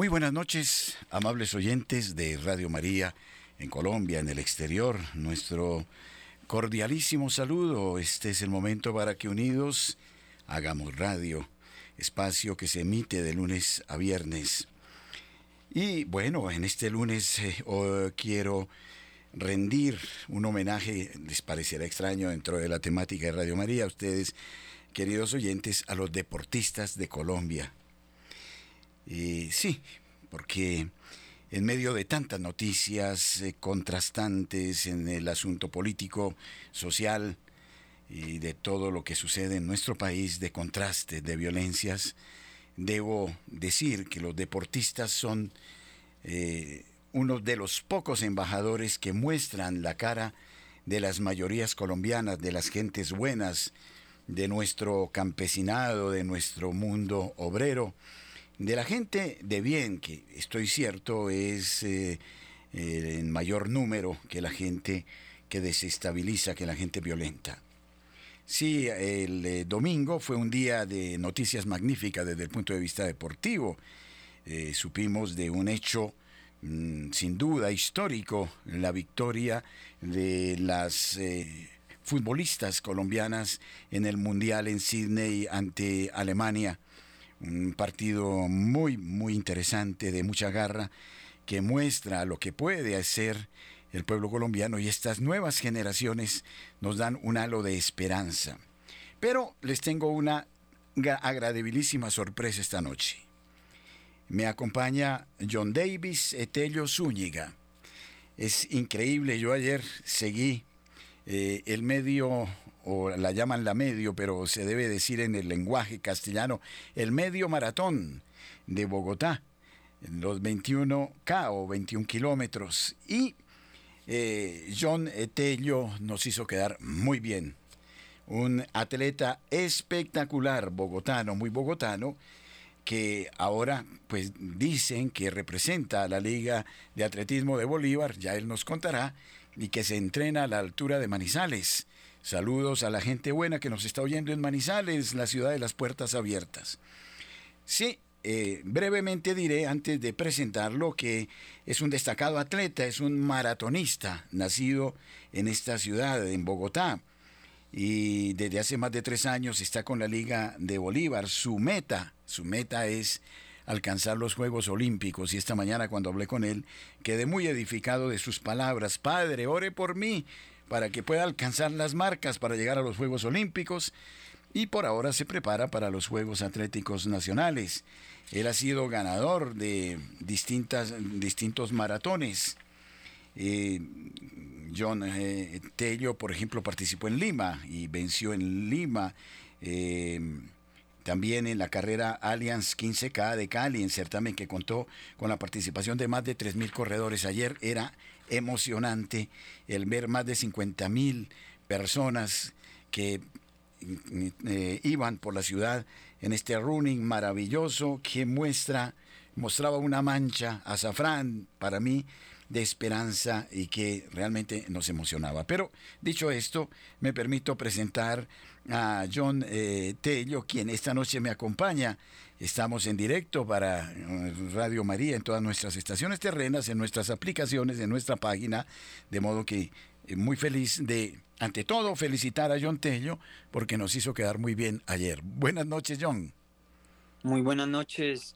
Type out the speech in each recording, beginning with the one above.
Muy buenas noches, amables oyentes de Radio María en Colombia, en el exterior. Nuestro cordialísimo saludo. Este es el momento para que unidos hagamos radio, espacio que se emite de lunes a viernes. Y bueno, en este lunes eh, quiero rendir un homenaje, les parecerá extraño dentro de la temática de Radio María, a ustedes, queridos oyentes, a los deportistas de Colombia sí, porque en medio de tantas noticias eh, contrastantes en el asunto político, social y de todo lo que sucede en nuestro país, de contraste, de violencias, debo decir que los deportistas son eh, uno de los pocos embajadores que muestran la cara de las mayorías colombianas, de las gentes buenas, de nuestro campesinado, de nuestro mundo obrero de la gente de bien, que estoy cierto es eh, eh, en mayor número que la gente que desestabiliza, que la gente violenta. Sí, el eh, domingo fue un día de noticias magníficas desde el punto de vista deportivo. supimos de un hecho mm, sin duda histórico, la victoria de las futbolistas colombianas en el Mundial en Sydney ante Alemania un partido muy, muy interesante, de mucha garra, que muestra lo que puede hacer el pueblo colombiano y estas nuevas generaciones nos dan un halo de esperanza. Pero les tengo una agradabilísima sorpresa esta noche. Me acompaña John Davis Etelio Zúñiga. Es increíble, yo ayer seguí eh, el medio, o la llaman la medio, pero se debe decir en el lenguaje castellano, el medio maratón de Bogotá, los 21K o 21 kilómetros. Y eh, John Etello nos hizo quedar muy bien. Un atleta espectacular, bogotano, muy bogotano, que ahora pues dicen que representa a la Liga de Atletismo de Bolívar, ya él nos contará, y que se entrena a la altura de Manizales. Saludos a la gente buena que nos está oyendo en Manizales, la ciudad de las puertas abiertas. Sí, eh, brevemente diré antes de presentarlo que es un destacado atleta, es un maratonista nacido en esta ciudad, en Bogotá, y desde hace más de tres años está con la Liga de Bolívar. Su meta, su meta es alcanzar los Juegos Olímpicos y esta mañana cuando hablé con él quedé muy edificado de sus palabras. Padre, ore por mí para que pueda alcanzar las marcas para llegar a los Juegos Olímpicos y por ahora se prepara para los Juegos Atléticos Nacionales. Él ha sido ganador de distintas, distintos maratones. Eh, John eh, Tello, por ejemplo, participó en Lima y venció en Lima. Eh, también en la carrera Allianz 15K de Cali, en certamen que contó con la participación de más de 3.000 corredores. Ayer era emocionante el ver más de 50.000 personas que eh, iban por la ciudad en este running maravilloso que muestra, mostraba una mancha azafrán para mí de esperanza y que realmente nos emocionaba. Pero dicho esto, me permito presentar a John eh, Tello, quien esta noche me acompaña. Estamos en directo para eh, Radio María en todas nuestras estaciones terrenas, en nuestras aplicaciones, en nuestra página, de modo que eh, muy feliz de, ante todo, felicitar a John Tello porque nos hizo quedar muy bien ayer. Buenas noches, John. Muy buenas noches,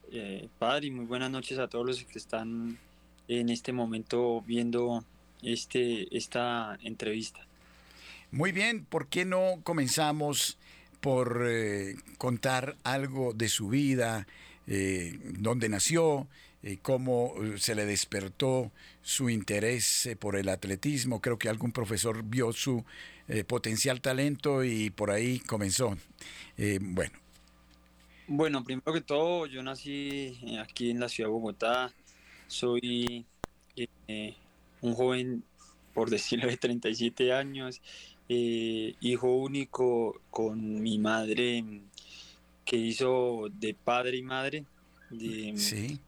padre, y muy buenas noches a todos los que están en este momento viendo este, esta entrevista. Muy bien, ¿por qué no comenzamos por eh, contar algo de su vida, eh, dónde nació, eh, cómo se le despertó su interés por el atletismo? Creo que algún profesor vio su potencial talento y por ahí comenzó. bueno. Bueno, primero que todo, yo nací aquí en la ciudad de Bogotá, soy eh, un joven, por decirlo, de 37 años, eh, hijo único con mi madre que hizo de padre y madre. sí.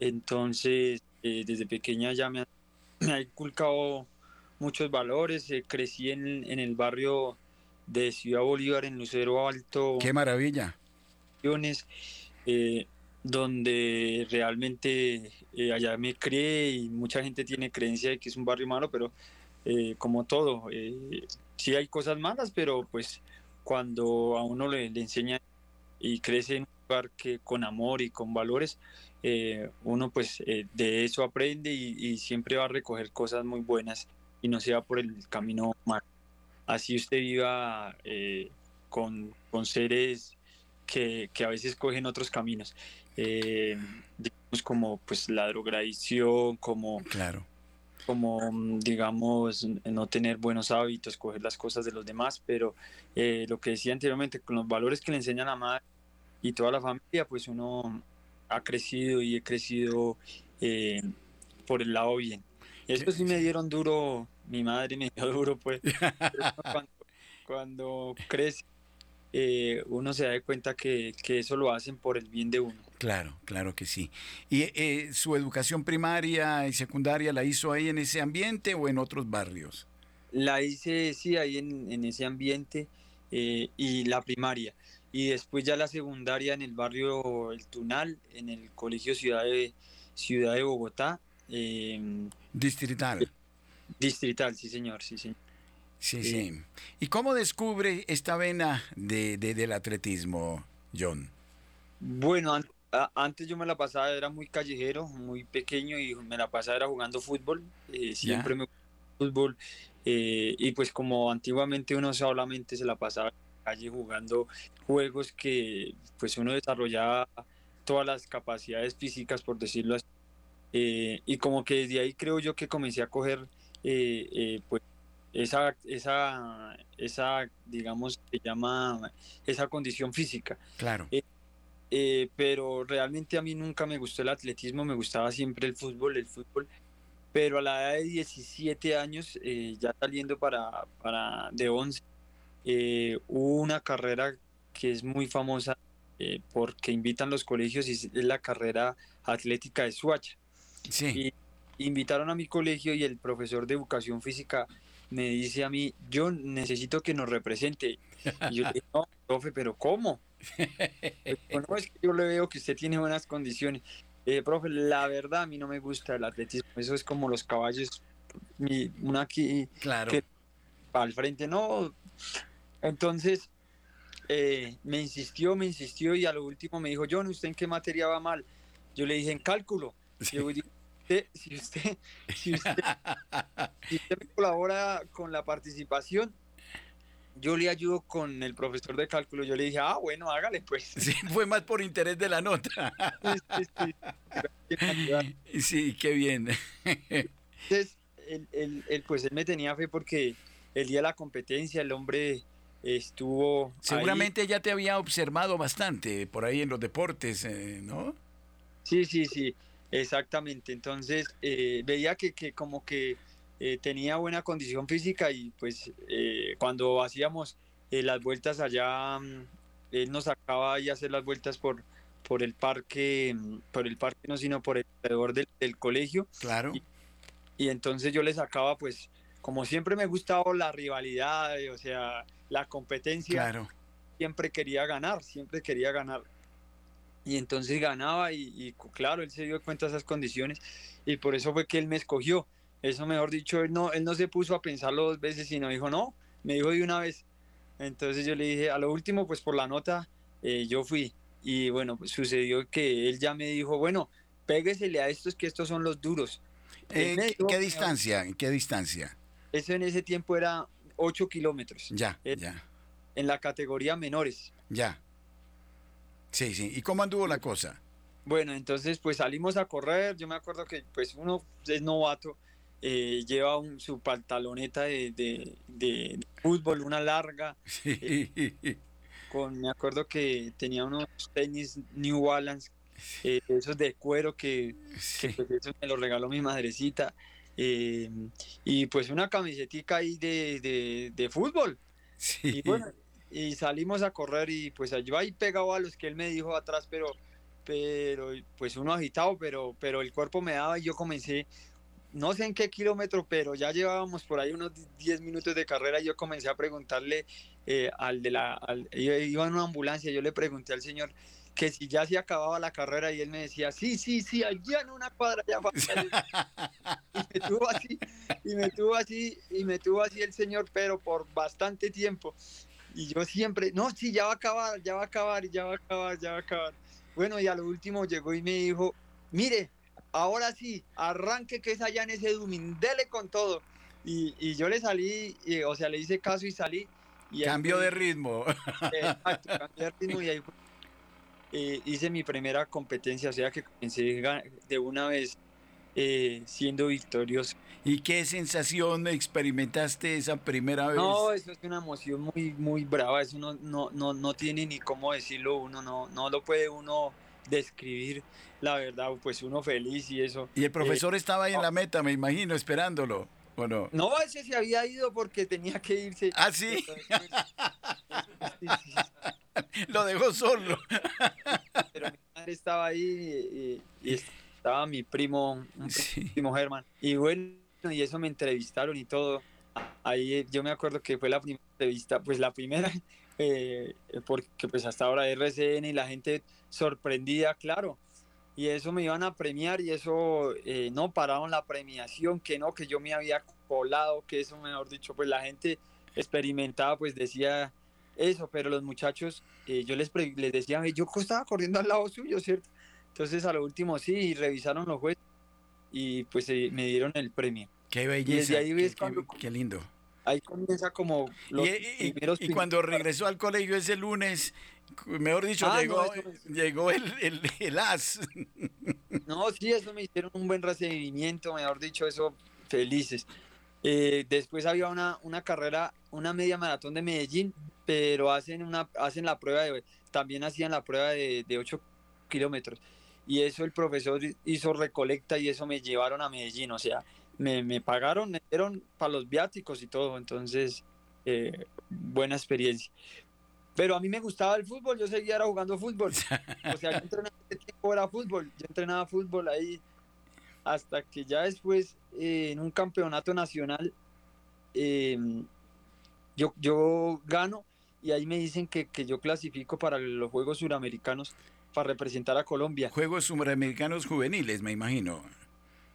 Entonces, eh, desde pequeña ya me ha, inculcado muchos valores. crecí en, en, el barrio de Ciudad Bolívar, en Lucero Alto. ¡Qué maravilla! donde realmente eh, allá me cree y mucha gente tiene creencia de que es un barrio malo, pero eh, como todo, eh, sí hay cosas malas, pero pues cuando a uno le, enseña y crece en un lugar que con amor y con valores, uno pues de eso aprende y, siempre va a recoger cosas muy buenas y no se va por el camino malo. Así usted viva con, con seres que, que, a veces cogen otros caminos eh, digamos como pues la como, claro. Como digamos no tener buenos hábitos, coger las cosas de los demás, pero eh, lo que decía anteriormente, con los valores que le enseñan a madre y toda la familia, pues uno ha crecido y he crecido eh, por el lado bien. Eso sí me dieron duro, mi madre me dio duro, pues. cuando, cuando crece eh, uno se da cuenta que, que, eso lo hacen por el bien de uno. Claro, claro que sí. ¿Y eh, su educación primaria y secundaria la hizo ahí en ese ambiente o en otros barrios? La hice, sí, ahí en, en ese ambiente eh, y la primaria. Y después ya la secundaria en el barrio El Tunal, en el Colegio Ciudad de, Ciudad de Bogotá. Em, distrital. Distrital, sí señor, sí señor. Sí, sí. ¿Y cómo descubre esta vena de, del atletismo, John? Bueno, antes yo me la pasaba, era muy callejero, muy pequeño y me la pasaba era jugando fútbol. Eh, siempre me fútbol. Eh, y pues como antiguamente uno solamente se la pasaba en la calle jugando juegos que pues uno desarrollaba todas las capacidades físicas, por decirlo así. Eh, y como que desde ahí creo yo que comencé a coger pues esa, esa, esa, digamos, se llama esa condición física. Claro. Eh, eh, pero realmente a mí nunca me gustó el atletismo, me gustaba siempre el fútbol, el fútbol. Pero a la edad de 17 años, eh, ya saliendo para, para de 11, hubo una carrera que es muy famosa porque invitan los colegios y es la carrera atlética de Suacha. Sí. Y invitaron a mi colegio y el profesor de educación física me dice a mí, yo necesito que nos represente. Y yo le digo, no, profe, pero ¿cómo? No, es que yo le veo que usted tiene buenas condiciones. Eh, profe, la verdad a mí no me gusta el atletismo, eso es como los caballos, una aquí claro. al frente, no. Entonces, eh, me insistió, me insistió y a lo último me dijo, John, ¿usted en qué materia va mal? Yo le dije, en cálculo. Yo dije, si usted, si usted, si usted me colabora con la participación, yo le ayudo con el profesor de cálculo. Yo le dije, ah, bueno, hágale pues. Sí, fue más por interés de la nota. Sí, sí, sí. qué bien. Entonces, él, pues él me tenía fe porque el día de la competencia el hombre estuvo... Seguramente ya te había observado bastante por ahí en los deportes, eh, ¿no? Sí, sí, sí. Exactamente, entonces eh, veía que, que, como que eh, tenía buena condición física y pues eh, cuando hacíamos las vueltas allá, mm, él nos sacaba y hacer las vueltas por, por el parque, mm, por el parque no, sino por el alrededor del, del colegio. Claro. Y, y, entonces yo le sacaba pues, como siempre me gustaba la rivalidad, o sea, la competencia. Claro. Siempre quería ganar, siempre quería ganar y entonces ganaba y, claro, él se dio cuenta de esas condiciones y por eso fue que él me escogió. Eso mejor dicho, él no, él no se puso a pensarlo dos veces, sino dijo, no, me dijo de una vez. Entonces yo le dije, a lo último, pues por la nota, eh, yo fui. Y bueno, pues sucedió que él ya me dijo, bueno, péguesele a estos, que estos son los duros. Eh, ¿Qué distancia? ¿En qué distancia? Eso en ese tiempo era 8 kilómetros. Ya, ya. En la categoría menores. Ya. Sí, sí. ¿Y cómo anduvo la cosa? Bueno, entonces pues salimos a correr. Yo me acuerdo que pues uno es novato, eh, lleva un, su pantaloneta de, de, fútbol, una larga. Eh, con, me acuerdo que tenía unos tenis New Balance, eh, esos de cuero que, pues, me los regaló mi madrecita. y pues una camisetica ahí de, de fútbol. Sí. Y bueno, y salimos a correr y pues yo ahí pegado a los que él me dijo atrás, pero, pero pues uno agitado, pero, pero el cuerpo me daba y yo comencé, no sé en qué kilómetro, pero ya llevábamos por ahí unos 10 minutos de carrera y yo comencé a preguntarle eh, al de la, iba en una ambulancia, yo le pregunté al señor, que si ya se acababa la carrera y él me decía, sí, sí, sí, allá en una cuadra ya y me tuvo así, y me tuvo así, y me tuvo así el señor, pero por bastante tiempo. Y yo siempre, no, sí, ya va a acabar, ya va a acabar, ya va a acabar, ya va a acabar. Bueno, y a lo último llegó y me dijo, mire, ahora sí, arranque que es allá en ese Dumín, dele con todo. Y, y yo le salí, y, o sea, le hice caso y salí. Y Cambio de ritmo. Exacto, cambié de ritmo y ahí fue, eh, hice mi primera competencia, o sea que comencé de una vez eh, siendo victorioso. ¿Y qué sensación experimentaste esa primera vez? No, eso es una emoción muy, muy brava, eso no, no, no, no tiene ni cómo decirlo uno, no, no lo puede uno describir, la verdad, pues uno feliz y eso. Y el profesor eh, estaba ahí en la meta, me imagino, esperándolo. ¿O no? no, ese se había ido porque tenía que irse. Ah, sí. Lo dejó solo. Pero mi madre estaba ahí y, estaba mi primo, un primo Germán. Y bueno, y eso me entrevistaron y todo. Ahí yo me acuerdo que fue la primera entrevista, pues la primera, eh, porque pues hasta ahora RCN y la gente sorprendida, claro y eso me iban a premiar y eso eh, no pararon la premiación, que no, que yo me había colado, que eso mejor dicho, pues la gente experimentada pues decía eso, pero los muchachos, eh, yo les, les decía, yo estaba corriendo al lado suyo, ¿cierto? Entonces a lo último sí, revisaron los jueces y pues eh, me dieron el premio. Qué belleza, qué, lindo. Ahí comienza como los y, y cuando regresó al colegio ese lunes, Mejor dicho, ah, llegó, llegó el, el, as. No, sí, eso me hicieron un buen recibimiento, mejor dicho, eso, felices. Eh, después había una, una carrera, una media maratón de Medellín, pero hacen, una, hacen la prueba de, también hacían la prueba de, de 8 kilómetros. Y eso el profesor hizo recolecta y eso me llevaron a Medellín, o sea, me, me pagaron, me dieron para los viáticos y todo, entonces, eh, buena experiencia. Pero a mí me gustaba el fútbol, yo seguía jugando fútbol. O sea, yo entrenaba tiempo era fútbol, yo entrenaba fútbol ahí hasta que ya después eh, en un campeonato nacional em, yo, yo gano y ahí me dicen que, que, yo clasifico para los Juegos Suramericanos para representar a Colombia. Juegos Suramericanos juveniles, me imagino.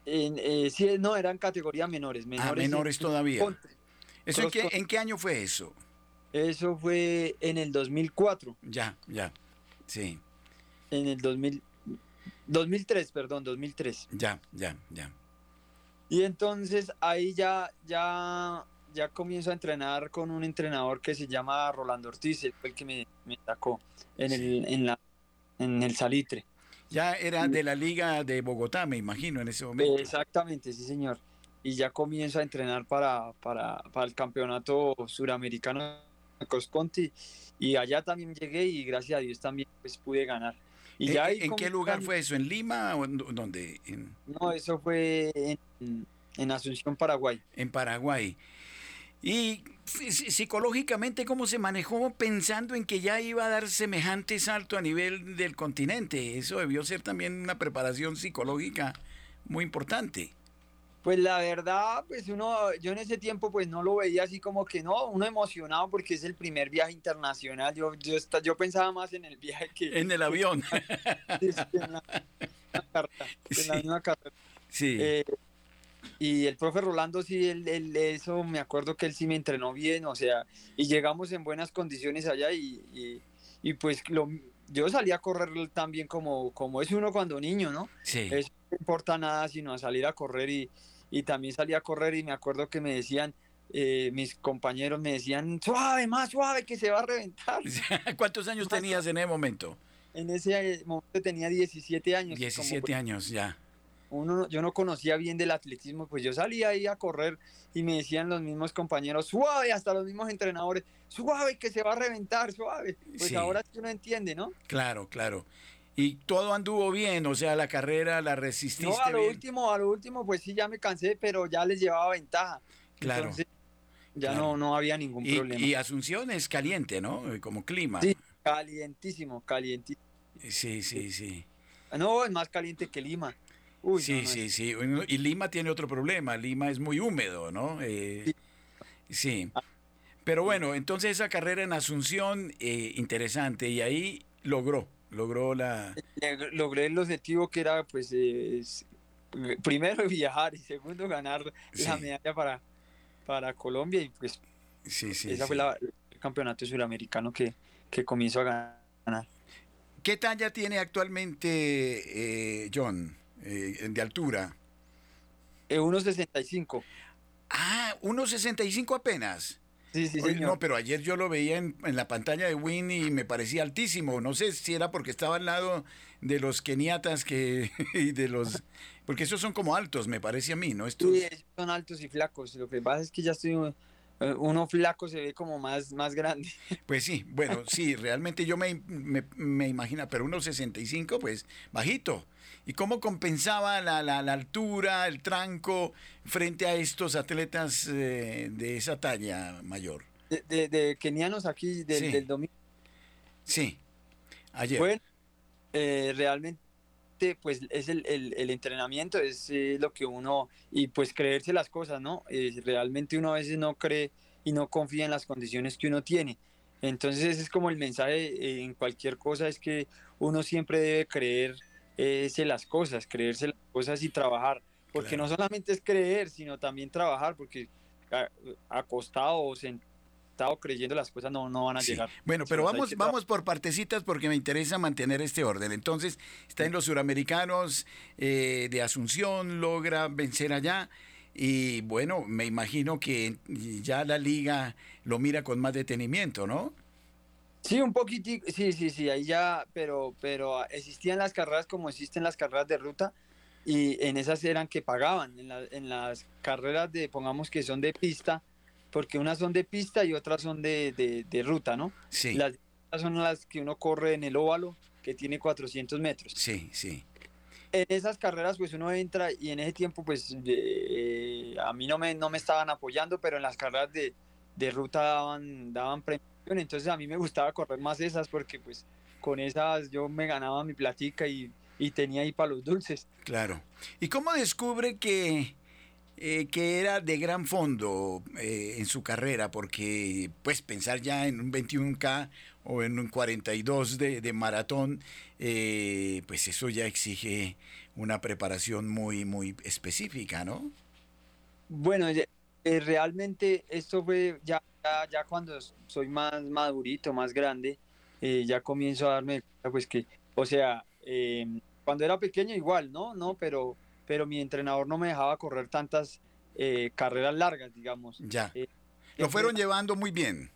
En, eh, sí, no, eran categorías menores. Menores, ah, menores todavía. ¿Eso en qué, en qué año fue eso? Eso fue en el 2004. Ya, ya, sí. En el 2000, 2003, perdón, 2003. Ya, ya, ya. Y entonces ahí ya, ya, ya comienzo a entrenar con un entrenador que se llama Rolando Ortiz, el que me, me sacó en, el, en, la, en el Salitre. Ya era de la Liga de Bogotá, me imagino, en ese momento. Exactamente, sí, señor. Y ya comienzo a entrenar para, para, para el campeonato suramericano Cosconti y allá también llegué y gracias a Dios también pues pude ganar. Y ¿En, ya ¿en qué lugar fue eso? ¿En Lima o en dónde? No, eso fue en, Asunción, Paraguay. En Paraguay. Y psicológicamente, ¿cómo se manejó pensando en que ya iba a dar semejante salto a nivel del continente? Eso debió ser también una preparación psicológica muy importante. Pues la verdad, pues uno, yo en ese tiempo pues no lo veía así como que no, uno emocionado porque es el primer viaje internacional. Yo, yo, yo pensaba más en el viaje que... En el avión. en la, misma carrera. Sí. Eh, y el profe Rolando, sí, él, eso me acuerdo que él sí me entrenó bien, o sea, y llegamos en buenas condiciones allá y, y, pues lo, yo salí a correr tan bien como, como es uno cuando niño, ¿no? Sí. Eso no importa nada sino a salir a correr y, y también salí a correr y me acuerdo que me decían, eh, mis compañeros me decían, suave, más suave, que se va a reventar. ¿Cuántos años tenías en ese momento? En ese momento tenía 17 años. 17 años, ya. Uno, yo no conocía bien del atletismo, pues yo salía ahí a correr y me decían los mismos compañeros, suave, hasta los mismos entrenadores, suave, que se va a reventar, suave. Pues ahora sí uno entiende, ¿no? Claro, claro. Y todo anduvo bien, o sea, la carrera la resististe. No, a lo último, a lo último, pues sí, ya me cansé, pero ya les llevaba ventaja. Claro. Entonces, ya No, no había ningún problema. Y Asunción es caliente, ¿no? Como clima. Sí, calientísimo, calientísimo. Sí, sí, sí. No, es más caliente que Lima. Uy, sí, sí, sí. Y Lima tiene otro problema. Lima es muy húmedo, ¿no? Eh, sí. Ah. Pero bueno, entonces esa carrera en Asunción, eh, interesante, y ahí logró logró la... Logré el objetivo que era, pues, primero viajar y segundo ganar la medalla para, para Colombia y pues sí, sí, esa fue la, el campeonato suramericano que, que comienzo a ganar. ¿Qué talla tiene actualmente eh, John eh, de altura? 1,65. Eh, ah, 1,65 apenas. Sí, sí, señor. No, pero ayer yo lo veía en, la pantalla de Win y me parecía altísimo. No sé si era porque estaba al lado de los keniatas que, y de los... Porque esos son como altos, me parece a mí, ¿no? Estos... Sí, son altos y flacos. Lo que pasa es que ya estoy eh, uno flaco se ve como más, más grande. Pues sí, bueno, sí, realmente yo me, me, me imagino, pero unos 65, pues bajito. ¿Y cómo compensaba la, la, altura, el tranco frente a estos atletas eh, de esa talla mayor? De, de, kenianos aquí del, del, domingo. Sí, ayer. Bueno, eh, realmente pues es el, el, entrenamiento, es eh, lo que uno, y pues creerse las cosas, ¿no? realmente uno a veces no cree y no confía en las condiciones que uno tiene. Entonces ese es como el mensaje eh, en cualquier cosa, es que uno siempre debe creerse las cosas, creerse las cosas y trabajar, porque no solamente es creer, sino también trabajar, porque acostado o sentado creyendo las cosas no, no van a llegar. Bueno, pero vamos, vamos por partecitas porque me interesa mantener este orden. Entonces, está en los suramericanos eh, de Asunción, logra vencer allá. Y bueno, me imagino que ya la liga lo mira con más detenimiento, ¿no? Sí, un poquitico, sí, sí, sí, ahí ya, pero, pero existían las carreras como existen las carreras de ruta y en esas eran que pagaban, en, en las carreras de, pongamos que son de pista, porque unas son de pista y otras son de, de, ruta, ¿no? Sí. Las son las que uno corre en el óvalo, que tiene 400 metros. Sí, sí. En esas carreras, pues uno entra y en ese tiempo, pues eh, a mí no me, no me estaban apoyando, pero en las carreras de, de ruta daban, daban entonces a mí me gustaba correr más esas porque pues con esas yo me ganaba mi platica y, y tenía ahí para los dulces. Claro. ¿Y cómo descubre que eh, que era de gran fondo eh, en su carrera, porque pues pensar ya en un 21K o en un 42 de, de maratón, eh, pues eso ya exige una preparación muy, muy específica, ¿no? Bueno, realmente esto fue ya, ya, cuando soy más madurito, más grande, ya comienzo a darme cuenta, pues que, o sea, cuando era pequeño igual, ¿no? No, pero pero mi entrenador no me dejaba correr tantas eh, carreras largas, digamos. Ya. Eh, lo fueron llevando muy bien.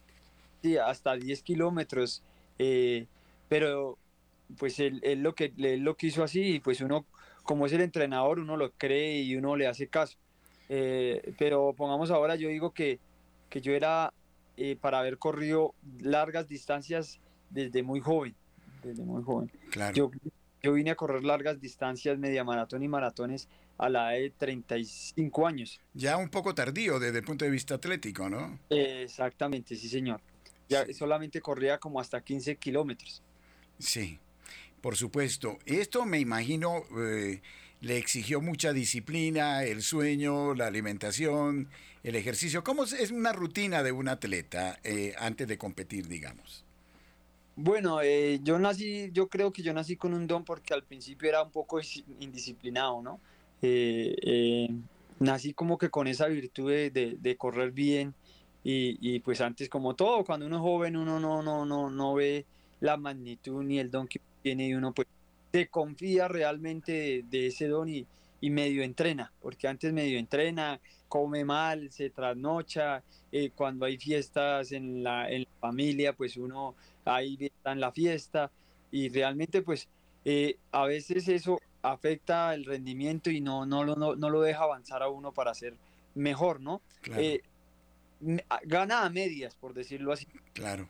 Sí, hasta 10 kilómetros. Eh, pero pues él, lo que, él lo quiso así y pues uno, como es el entrenador, uno lo cree y uno le hace caso. Pero pongamos ahora, yo digo que, que yo era para haber corrido largas distancias desde muy joven. Desde muy joven. Claro. Yo, yo vine a correr largas distancias, media maratón y maratones a la edad de 35 años. Ya un poco tardío desde el punto de vista atlético, ¿no? exactamente, sí, señor. Ya solamente corría como hasta 15 kilómetros. Sí, por supuesto. Esto me imagino eh, le exigió mucha disciplina, el sueño, la alimentación, el ejercicio. ¿Cómo es una rutina de un atleta eh, antes de competir, digamos? Bueno, eh, yo nací, yo creo que yo nací con un don porque al principio era un poco indisciplinado, ¿no? Eh, eh, nací como que con esa virtud de, correr bien y, pues antes como todo, cuando uno es joven uno no, no, no, no ve la magnitud ni el don que tiene y uno pues se confía realmente de, ese don y, y, medio entrena, porque antes medio entrena, come mal, se trasnocha, cuando hay fiestas en la, en la familia pues uno ahí está en la fiesta y realmente pues eh, a veces eso afecta el rendimiento y no, no, no, no lo deja avanzar a uno para ser mejor, ¿no? Eh, gana a medias, por decirlo así. Claro.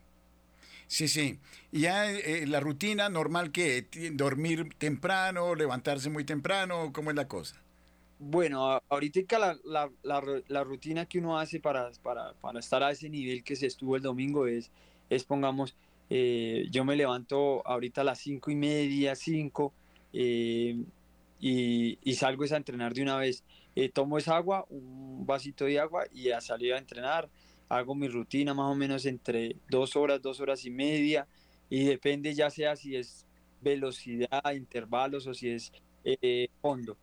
Sí, sí. Y ya eh, la rutina normal que dormir temprano, levantarse muy temprano, ¿cómo es la cosa? Bueno, ahorita la, la, la, la rutina que uno hace para, para, para, estar a ese nivel que se estuvo el domingo es, es pongamos, eh, yo me levanto ahorita a las cinco y media, cinco, eh, y, salgo a entrenar de una vez. Eh, tomo esa agua, un vasito de agua y a salir a entrenar. Hago mi rutina más o menos entre dos horas, dos horas y media, y depende ya sea si es velocidad, intervalos o si es eh, fondo,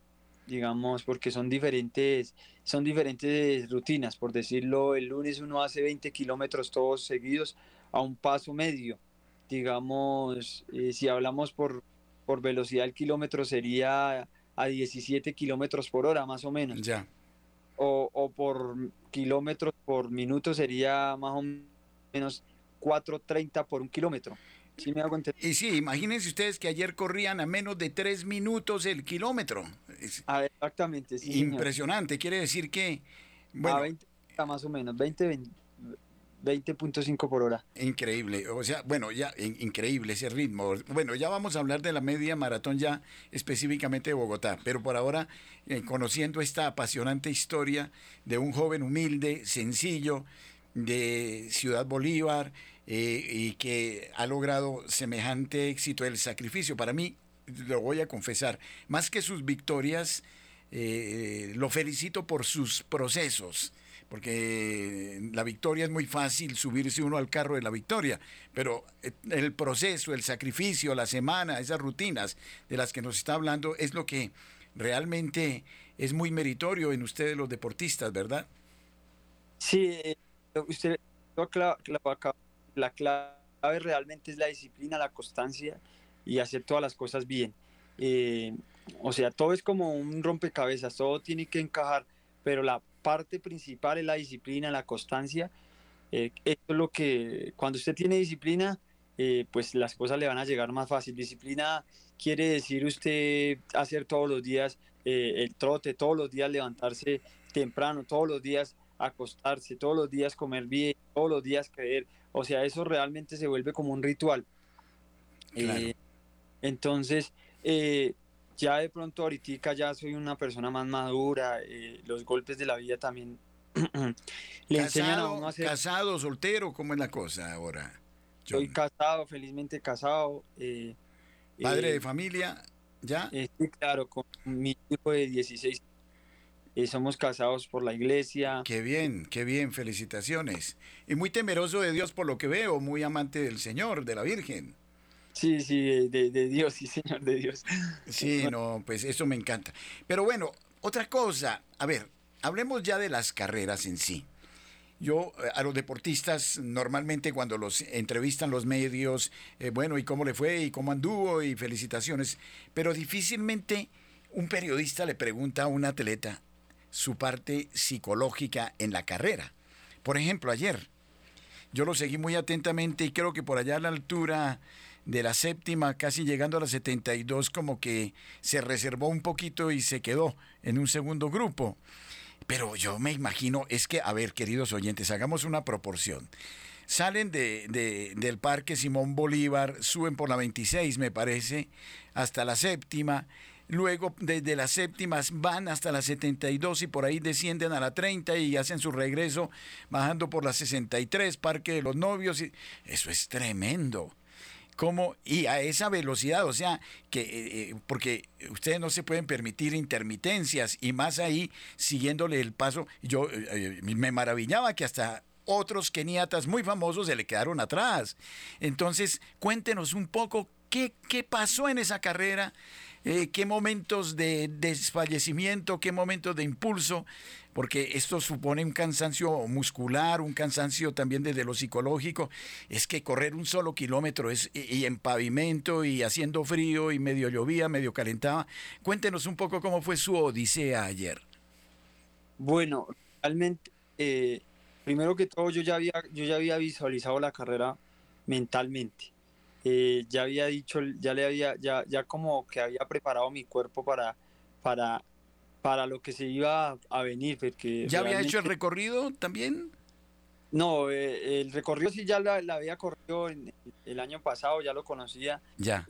digamos, porque son diferentes, son diferentes rutinas. Por decirlo, el lunes uno hace 20 kilómetros todos seguidos a un paso medio. Digamos, eh, si hablamos por, por velocidad, el kilómetro sería a 17 kilómetros por hora, más o menos. Ya. O, o por kilómetros por minuto sería más o menos 4.30 por un kilómetro. ¿Sí me hago entender? Y sí, imagínense ustedes que ayer corrían a menos de tres minutos el kilómetro. Ah, exactamente, sí. señor. impresionante, quiere decir que, A bueno, 20 más o menos, 20, 20 20.5 por hora. increíble, o sea, bueno, ya, in- increíble ese ritmo. Bueno, ya vamos a hablar de la media maratón ya específicamente de Bogotá, pero por ahora, eh, conociendo esta apasionante historia de un joven humilde, sencillo, de Ciudad Bolívar, eh, y que ha logrado semejante éxito, el sacrificio, para mí, lo voy a confesar, más que sus victorias, eh, lo felicito por sus procesos, porque la victoria es muy fácil subirse uno al carro de la victoria, pero eh, el proceso, el sacrificio, la semana, esas rutinas de las que nos está hablando es lo que realmente es muy meritorio en ustedes los deportistas, ¿verdad? Sí, eh, usted acá. la clave realmente es la disciplina, la constancia y hacer todas las cosas bien. Eh, o sea, todo es como un rompecabezas, todo tiene que encajar, pero la parte principal es la disciplina, la constancia. Eh, esto es lo que, cuando usted tiene disciplina, eh, pues las cosas le van a llegar más fácil. Disciplina quiere decir usted hacer todos los días eh, el trote, todos los días levantarse temprano, todos los días acostarse, todos los días comer bien, todos los días creer. O sea, eso realmente se vuelve como un ritual. Claro. Eh, entonces, ya de pronto ahorita ya soy una persona más madura, eh, los golpes de la vida también le enseñan a uno a ser... casado, soltero, ¿cómo es la cosa ahora? Soy casado, felizmente casado. eh, Padre eh, de familia, ¿ya? sí, claro, con mi hijo de 16. eh, somos casados por la iglesia. Qué bien, qué bien, felicitaciones. Y muy temeroso de Dios por lo que veo, muy amante del Señor, de la Virgen. Sí, sí, de, Dios, sí, Señor, de Dios. Sí, no, pues eso me encanta. Pero bueno, otra cosa, a ver, hablemos ya de las carreras en sí. Yo eh, a los deportistas normalmente cuando los entrevistan los medios, eh, bueno, ¿y cómo le fue? ¿Y cómo anduvo? Y felicitaciones. Pero difícilmente un periodista le pregunta a un atleta su parte psicológica en la carrera. Por ejemplo, ayer yo lo seguí muy atentamente y creo que por allá a la altura de la séptima, casi llegando a la 72, como que se reservó un poquito y se quedó en un segundo grupo. Pero yo me imagino, es que, a ver, queridos oyentes, hagamos una proporción. Salen de, de- del Parque Simón Bolívar, suben por la 26, me parece, hasta la séptima. Luego, desde las séptimas van hasta la 72 y por ahí descienden a la 30 y hacen su regreso bajando por la 63, Parque de los Novios. Eso es tremendo cómo y a esa velocidad, o sea, que eh, eh, porque ustedes no se pueden permitir intermitencias y más ahí siguiéndole el paso, yo eh, me maravillaba que hasta otros keniatas muy famosos se le quedaron atrás. Entonces, cuéntenos un poco qué, qué pasó en esa carrera, qué momentos de desfallecimiento, qué momentos de impulso, porque esto supone un cansancio muscular, un cansancio también desde lo psicológico. Es que correr un solo kilómetro es, y, en pavimento y haciendo frío y medio llovía, medio calentaba. Cuéntenos un poco cómo fue su odisea ayer. Bueno, realmente, eh, primero que todo, yo ya había, yo ya había visualizado la carrera mentalmente. Eh, ya había dicho, ya le había, ya, ya como que había preparado mi cuerpo para, para, para lo que se iba a, venir, porque ¿Ya había hecho el recorrido también? No, eh, el recorrido sí ya la, la había corrido en- el año pasado, ya lo conocía, Ya.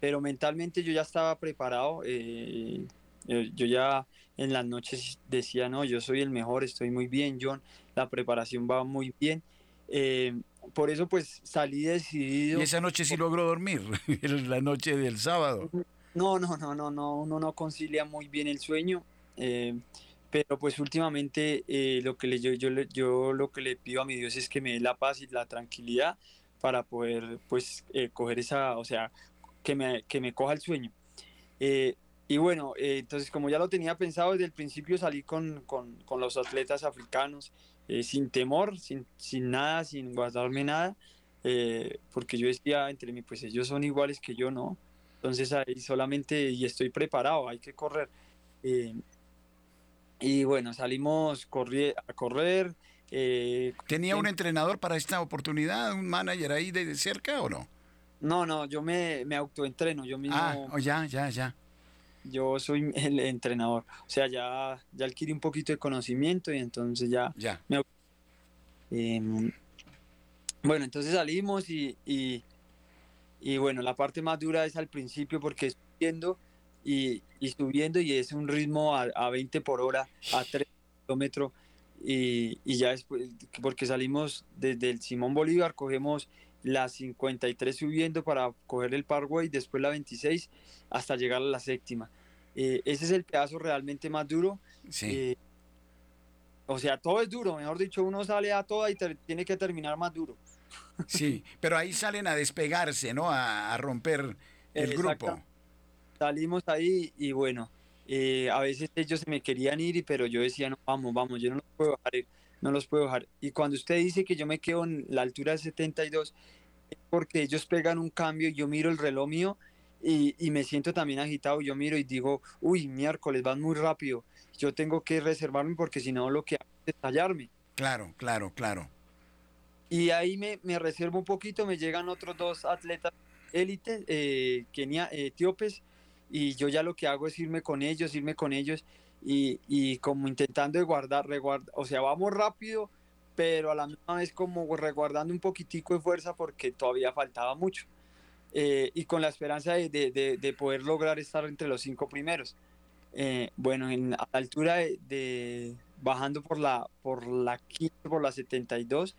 pero mentalmente yo ya estaba preparado. eh, eh, yo ya en las noches decía, no, yo soy el mejor, estoy muy bien, John, la preparación va muy bien. eh, por eso pues salí decidido. Y esa noche sí logró dormir, la noche del sábado. No, no, no, no, no, uno no concilia muy bien el sueño, eh, pero pues últimamente eh, lo que le, yo, yo, yo lo que le pido a mi Dios es que me dé la paz y la tranquilidad para poder pues eh, coger esa, o sea, que me, que me coja el sueño. Eh, y bueno, eh, entonces como ya lo tenía pensado desde el principio, salí con, con, con los atletas africanos eh, sin temor, sin, sin nada, sin guardarme nada, porque yo decía entre mí, pues ellos son iguales que yo, ¿no? Entonces ahí solamente, y estoy preparado, hay que correr. y bueno, salimos a correr. ¿Tenía un entrenador para esta oportunidad, un manager ahí de cerca o no? No, no, yo me, me autoentreno, yo mismo. Ah, oh, ya, ya, ya. Yo soy el entrenador. O sea, ya, ya adquirí un poquito de conocimiento y entonces ya. Ya. Em, bueno, entonces salimos y, y, bueno, la parte más dura es al principio porque es subiendo y, y subiendo y es un ritmo a, a 20 por hora, a 3 kilómetros. Y, y ya después, porque salimos desde el Simón Bolívar, cogemos la 53 subiendo para coger el Parkway, después la 26 hasta llegar a la séptima. Eh, ese es el pedazo realmente más duro. Sí. Eh, o sea, todo es duro, mejor dicho, uno sale a toda y tiene que terminar más duro. Sí, pero ahí salen a despegarse, ¿no? A, romper el grupo. Salimos ahí y bueno, eh, a veces ellos se me querían ir, pero yo decía, no, vamos, vamos, yo no los puedo dejar no los puedo dejar. Y cuando usted dice que yo me quedo en la altura de 72, es porque ellos pegan un cambio y yo miro el reloj mío y, y, me siento también agitado. Yo miro y digo, uy, miércoles, van muy rápido. Yo tengo que reservarme porque si no lo que hago es estallarme. Claro, claro, claro. Y ahí me, me reservo un poquito, me llegan otros dos atletas élite, eh, Kenia, etíopes, y yo ya lo que hago es irme con ellos, irme con ellos y, y como intentando de guardar, o sea, vamos rápido, pero a la misma vez como resguardando un poquitico de fuerza porque todavía faltaba mucho. Eh, y con la esperanza de, de, de, poder lograr estar entre los cinco primeros. Eh, bueno, en, a la altura de, bajando por la por la 15, por la 72,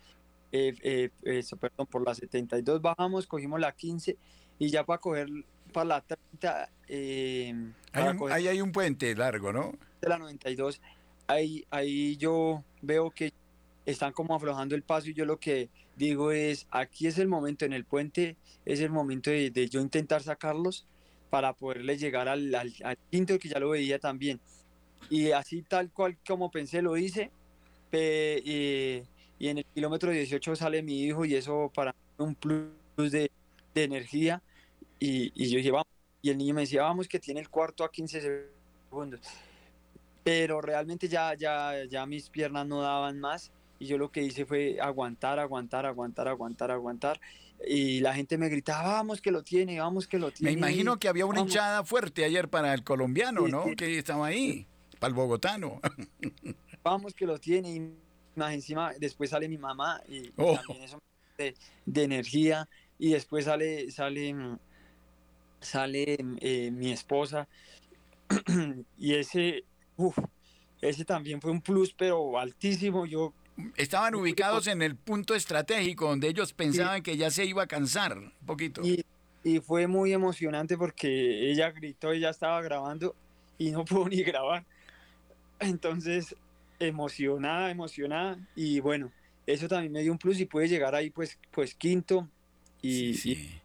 eh, eso, perdón, por la 72 bajamos, cogimos la 15 y ya para coger para la 30. ahí hay un puente largo, ¿no? de la 92, ahí, ahí yo veo que están como aflojando el paso y yo lo que digo es, aquí es el momento, en el puente es el momento de, yo intentar sacarlos para poderle llegar al, al, quinto que ya lo veía también. Y así tal cual como pensé lo hice. Y, en el kilómetro 18 sale mi hijo y eso para mí un plus de, de energía. Y, y, yo dije, vamos. Y el niño me decía, vamos, que tiene el cuarto a 15 segundos pero realmente ya, ya, ya mis piernas no daban más y yo lo que hice fue aguantar, aguantar, aguantar, aguantar, aguantar. Y la gente me gritaba, vamos que lo tiene, vamos que lo tiene. Me imagino que había una hinchada fuerte ayer para el colombiano, ¿no? Que estaba ahí, para el bogotano. Vamos que lo tiene. Y más encima, después sale mi mamá y oh. también eso de, de, energía. Y después sale, sale, sale eh, mi esposa. y ese, Uf, ese también fue un plus, pero altísimo. Yo Estaban ubicados en el punto estratégico donde ellos pensaban que ya se iba a cansar un poquito. Y, y, fue muy emocionante porque ella gritó, ella estaba grabando y no pudo ni grabar. Entonces, emocionada, emocionada. Y bueno, eso también me dio un plus y pude llegar ahí pues, pues quinto. Y, y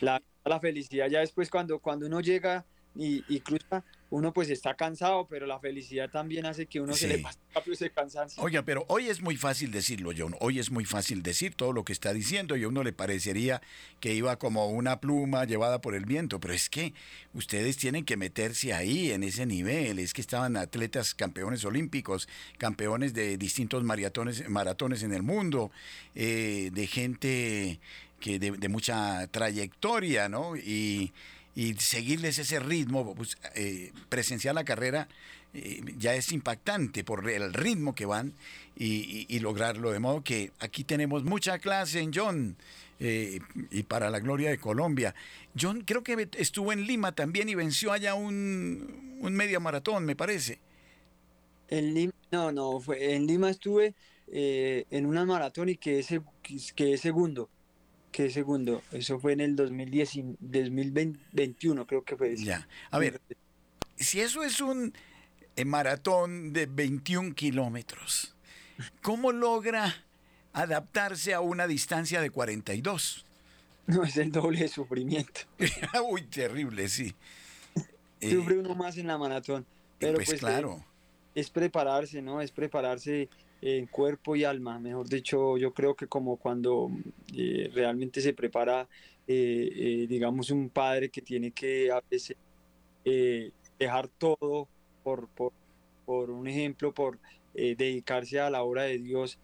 la, la, felicidad ya después cuando, cuando uno llega y, y cruza, uno pues está cansado, pero la felicidad también hace que uno se le pase rápido ese cansancio. Oiga, pero hoy es muy fácil decirlo, John. Hoy es muy fácil decir todo lo que está diciendo y a uno le parecería que iba como una pluma llevada por el viento, pero es que ustedes tienen que meterse ahí, en ese nivel. Es que estaban atletas campeones olímpicos, campeones de distintos maratones, maratones en el mundo, eh, de gente que de, de mucha trayectoria, ¿no? Y y seguirles ese ritmo, pues, eh, presenciar la carrera eh, ya es impactante por el ritmo que van y, lograrlo. De modo que aquí tenemos mucha clase en John eh, y para la gloria de Colombia. John creo que estuvo en Lima también y venció allá un, un medio maratón, me parece. En Lima, no, no, fue, en Lima estuve en una maratón y que quedé segundo ¿Qué segundo? Eso fue en el 2010, 2021, creo que fue. Ya. A ver, si eso es un eh, maratón de 21 kilómetros, ¿cómo logra adaptarse a una distancia de 42? No, es el doble de sufrimiento. Uy, terrible, sí. Sufre eh, uno más en la maratón. Pero pues, pues claro. Es, prepararse, ¿no? Es prepararse en cuerpo y alma. Mejor dicho, yo creo que como cuando eh, realmente se prepara, eh, digamos, un padre que tiene que a veces dejar todo por, por, por un ejemplo, por dedicarse a la obra de Dios,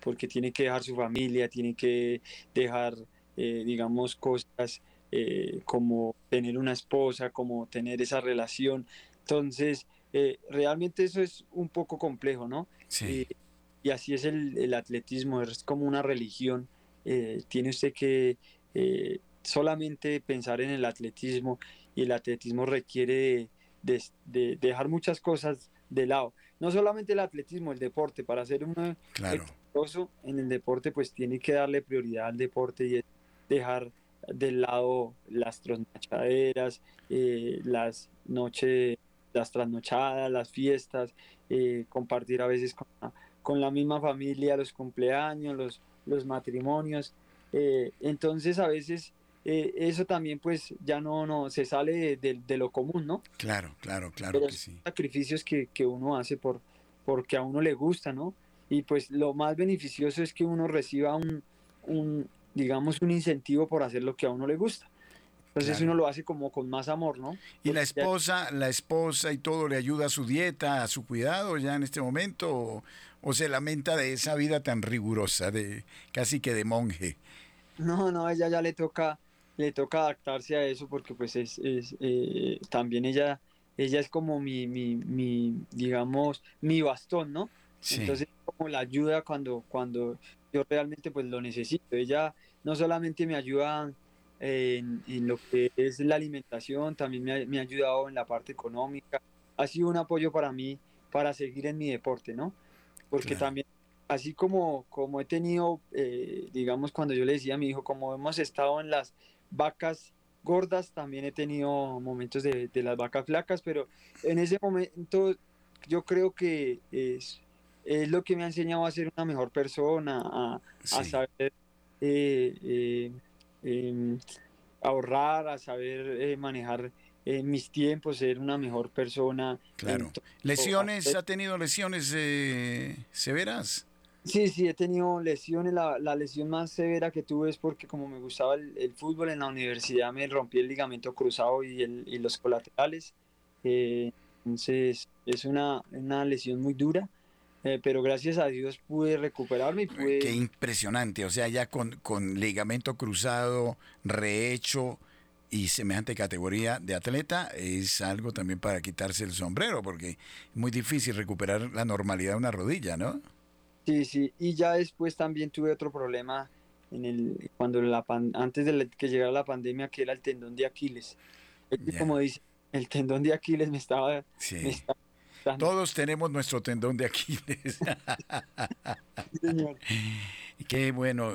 porque tiene que dejar su familia, tiene que dejar eh, digamos, cosas eh, como tener una esposa, como tener esa relación. Entonces, eh, realmente eso es un poco complejo, ¿no? Sí. y así es el, el, atletismo, es como una religión. tiene usted que solamente pensar en el atletismo y el atletismo requiere de, de, dejar muchas cosas de lado. No solamente el atletismo, el deporte, para ser un claro. exitoso en el deporte, pues tiene que darle prioridad al deporte y dejar de lado las trasnochaderas, eh, las noches, las trasnochadas, las fiestas, eh, compartir a veces con la, con la, misma familia los cumpleaños, los, los matrimonios. Eh, entonces a veces eso también pues ya no, no se sale de, lo común, ¿no? Claro, claro, claro que sí. Sacrificios que, que, uno hace por, porque a uno le gusta, ¿no? Y pues lo más beneficioso es que uno reciba un, un, digamos, un incentivo por hacer lo que a uno le gusta. Entonces uno lo hace como con más amor, ¿no? ¿Y la esposa, la esposa y todo le ayuda a su dieta, a su cuidado ya en este momento? ¿O, se lamenta de esa vida tan rigurosa, de casi que de monje? No, no, ella ya le toca, le toca adaptarse a eso porque pues es, es eh, también ella, ella es como mi, mi, mi, digamos, mi bastón, ¿no? Entonces como la ayuda cuando, cuando yo realmente pues lo necesito. Ella no solamente me ayuda en, lo que es la alimentación, también me ha, ayudado en la parte económica. Ha sido un apoyo para mí para seguir en mi deporte, ¿no? Porque también, así como, como he tenido, eh, digamos, cuando yo le decía a mi hijo, como hemos estado en las vacas gordas, también he tenido momentos de, de las vacas flacas, pero en ese momento yo creo que es, es lo que me ha enseñado a ser una mejor persona, a, saber eh, eh, ahorrar, a saber eh, manejar mis tiempos, ser una mejor persona. Claro. ¿Lesiones? ¿Ha tenido lesiones severas? Sí, sí, he tenido lesiones. La, lesión más severa que tuve es porque como me gustaba el, fútbol en la universidad me rompí el ligamento cruzado y, el, y los colaterales. entonces es una, una lesión muy dura. Eh, pero gracias a Dios pude recuperarme y pude... Qué impresionante, o sea, ya con, con ligamento cruzado, rehecho y semejante categoría de atleta, es algo también para quitarse el sombrero, porque es muy difícil recuperar la normalidad de una rodilla, ¿no? Sí, sí, y ya después también tuve otro problema en el, cuando la antes de que llegara la pandemia, que era el tendón de Aquiles. Como dice, el tendón de Aquiles me estaba, me estaba todos tenemos nuestro tendón de Aquiles. Qué bueno.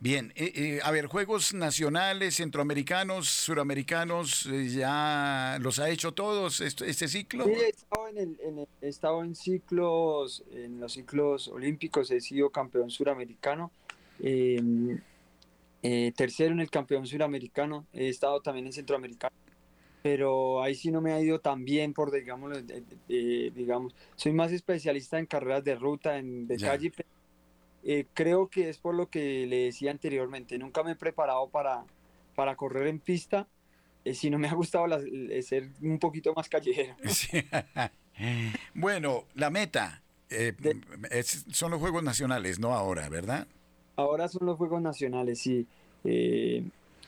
Bien, eh, eh, a ver, Juegos Nacionales, Centroamericanos, Suramericanos, eh, ¿ya los ha hecho todos este, este ciclo? Sí, he estado en, he estado en ciclos, en los ciclos olímpicos, he sido campeón suramericano. Em, tercero en el campeón suramericano, he estado también en centroamericano pero ahí sí no me ha ido tan bien por, digamos, digamos, soy más especialista en carreras de ruta, en de calle. Eh, creo que es por lo que le decía anteriormente, nunca me he preparado para, para correr en pista, eh, si no me ha gustado ser un poquito más callejero. bueno, la meta eh, son los Juegos Nacionales, no ahora, ¿verdad? Ahora son los Juegos Nacionales, sí. Eh,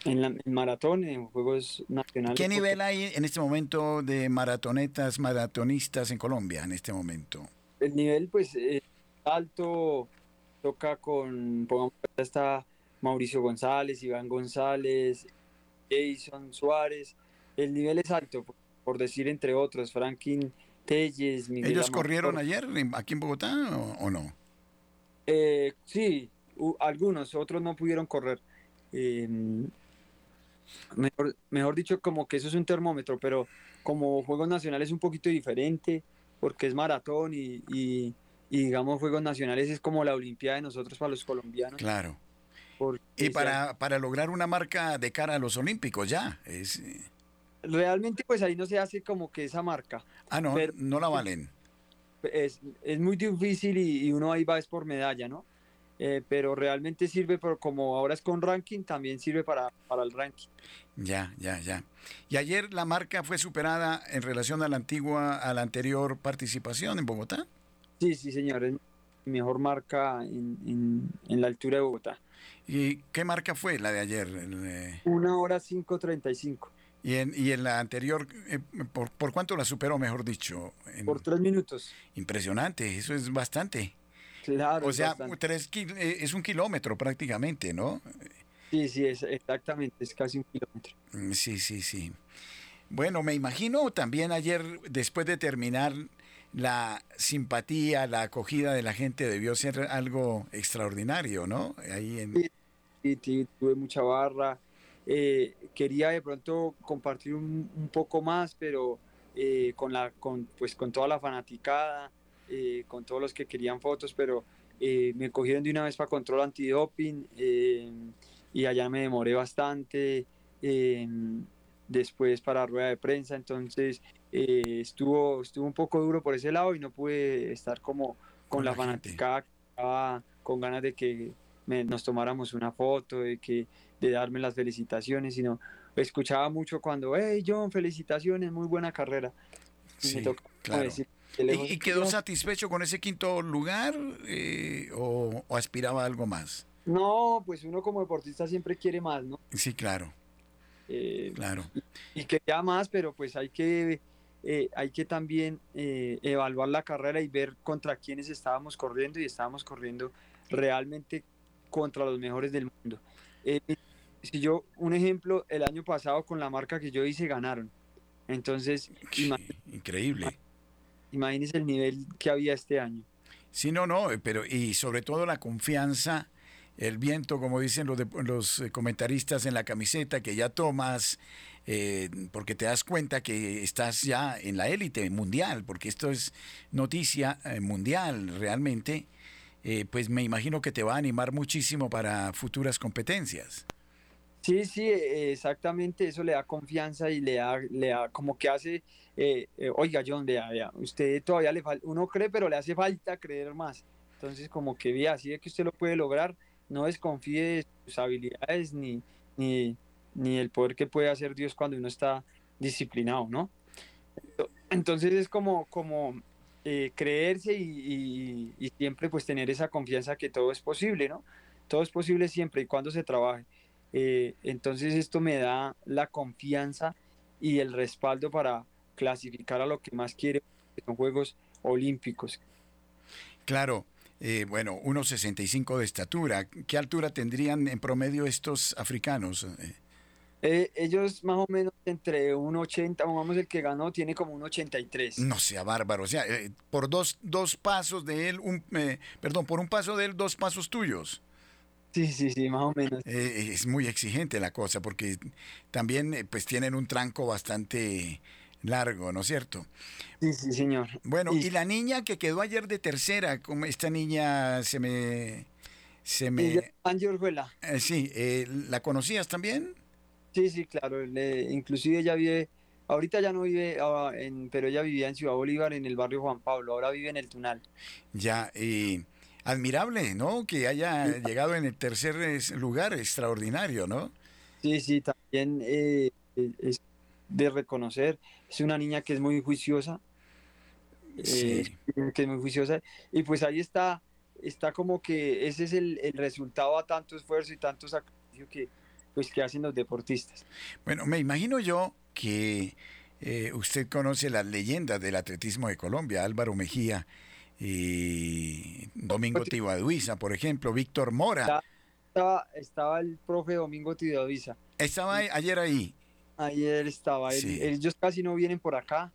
en, la, maratón, en Juegos Nacionales. ¿Qué nivel hay en este momento de maratonetas, maratonistas en Colombia en este momento? El nivel, pues, eh, alto, toca con, pongamos, está Mauricio González, Iván González, Jason Suárez. El nivel es alto, por, decir entre otros, Franklin Telles, Miguel ¿Ellos corrieron ayer aquí en Bogotá o, no? Eh, sí, algunos, otros no pudieron correr. Eh, mejor, mejor dicho, como que eso es un termómetro, pero como Juegos Nacionales es un poquito diferente, porque es maratón y, y, digamos Juegos Nacionales es como la Olimpiada de nosotros para los colombianos. Claro. y para, para lograr una marca de cara a los Olímpicos ya. Es... Realmente pues ahí no se hace como que esa marca. Ah, no, no la valen. Es, es muy difícil y, uno ahí va es por medalla, ¿no? Eh, pero realmente sirve, por, como ahora es con ranking, también sirve para, para el ranking. Ya, ya, ya. Y ayer la marca fue superada en relación a la antigua, a la anterior participación en Bogotá. Sí, sí, señor. Es mejor marca en, en, la altura de Bogotá. ¿Y qué marca fue la de ayer? Una hora 5.35. ¿Y en, y en la anterior, eh, ¿por, ¿por, cuánto la superó, mejor dicho? Por tres minutos. Impresionante, eso es bastante. Claro. O sea, tres eh, es un kilómetro prácticamente, ¿no? Sí, sí, es, exactamente, es casi un kilómetro. Mm, sí, sí, sí. Bueno, me imagino también ayer, después de terminar, la simpatía, la acogida de la gente debió ser algo extraordinario, ¿no? Ahí en... sí, sí, tuve mucha barra. Eh, quería de pronto compartir un, un poco más, pero eh, con, la, con, pues, con toda la fanaticada, eh, con todos los que querían fotos, pero me cogieron de una vez para control antidoping y allá me demoré bastante. después para rueda de prensa, entonces estuvo, estuvo un poco duro por ese lado y no pude estar como con, la, fanaticada con ganas de que nos tomáramos una foto, de que de darme las felicitaciones, sino escuchaba mucho cuando, hey John, felicitaciones, muy buena carrera. Sí, claro. ¿Y, quedó satisfecho con ese quinto lugar eh, o, aspiraba a algo más? No, pues uno como deportista siempre quiere más, ¿no? Sí, claro. Eh, claro. Y, quería más, pero pues hay que, eh, hay que también evaluar la carrera y ver contra quiénes estábamos corriendo y estábamos corriendo realmente contra los mejores del mundo si yo, un ejemplo, el año pasado con la marca que yo hice ganaron. Entonces, increíble. Imagínese el nivel que había este año. Sí, no, no, pero y sobre todo la confianza, el viento, como dicen los, los eh, comentaristas en la camiseta, que ya tomas, eh, porque te das cuenta que estás ya en la élite mundial, porque esto es noticia eh, mundial realmente, pues me imagino que te va a animar muchísimo para futuras competencias. Sí, sí, e, exactamente, eso le da confianza y le da, le da como que hace, eh, eh, oiga John, vea, usted todavía le falta, uno cree, pero le hace falta creer más. Entonces, como que vea, así de que usted lo puede lograr, no desconfíe de sus habilidades ni, ni, ni el poder que puede hacer Dios cuando uno está disciplinado, ¿no? Entonces es como, como eh, creerse y, siempre pues tener esa confianza que todo es posible, ¿no? Todo es posible siempre y cuando se trabaje. Entonces esto me da la confianza y el respaldo para clasificar a lo que más quiere, que son Juegos Olímpicos. Claro, eh, bueno, 1,65 de estatura. ¿Qué altura tendrían en promedio estos africanos? Eh, ellos más o menos entre 1,80, vamos, el que ganó tiene como 1,83. No sea bárbaro, o sea, por dos, dos pasos de él, un, perdón, por un paso de él, dos pasos tuyos. Sí, sí, sí, más o menos. Eh, es muy exigente la cosa porque también eh, pues tienen un tranco bastante largo, ¿no es cierto? Sí, sí, señor. Bueno, y, la niña que quedó ayer de tercera, como esta niña se me... Se me... Ángel eh, sí, ¿la conocías también? Sí, sí, claro. inclusive ella vive, ahorita ya no vive, ah, en, pero ella vivía en Ciudad Bolívar, en el barrio Juan Pablo, ahora vive en el Tunal. Ya, y admirable, ¿no? Que haya llegado en el tercer lugar, extraordinario, ¿no? Sí, sí, también eh, es de reconocer, es una niña que es muy juiciosa, eh, que es muy juiciosa, y pues ahí está, está como que ese es el, resultado a tanto esfuerzo y tanto sacrificio que, pues, que hacen los deportistas. Bueno, me imagino yo que eh, usted conoce las leyendas del atletismo de Colombia, Álvaro Mejía, y Domingo Tibaduiza, por ejemplo, Víctor Mora. Estaba, estaba el profe Domingo Tibaduiza. ¿Estaba ayer ahí? Ayer estaba. ellos casi no vienen por acá.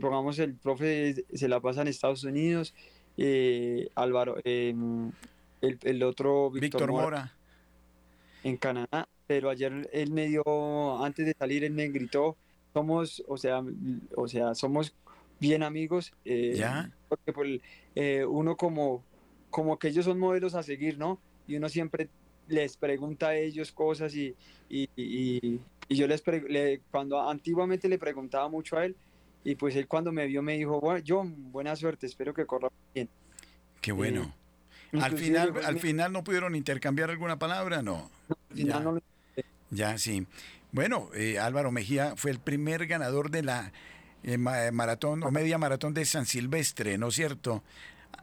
Pongamos el profe se la pasa en Estados Unidos. Eh, Álvaro, em, el, otro Víctor, Mora, En Canadá. Pero ayer él me dio, antes de salir, él me gritó, somos, o sea, o sea, somos bien amigos. Eh, ¿Ya? Porque por, eh, uno como, como que ellos son modelos a seguir, ¿no? Y uno siempre les pregunta a ellos cosas y, y, y, yo les le, cuando antiguamente le preguntaba mucho a él y pues él cuando me vio me dijo, bueno, John, buena suerte, espero que corra bien. Qué bueno. al final, al final no pudieron intercambiar alguna palabra, no. al final ya. no lo... Ya, sí. Bueno, eh, Álvaro Mejía fue el primer ganador de la eh, maratón o media maratón de San Silvestre, ¿no es cierto?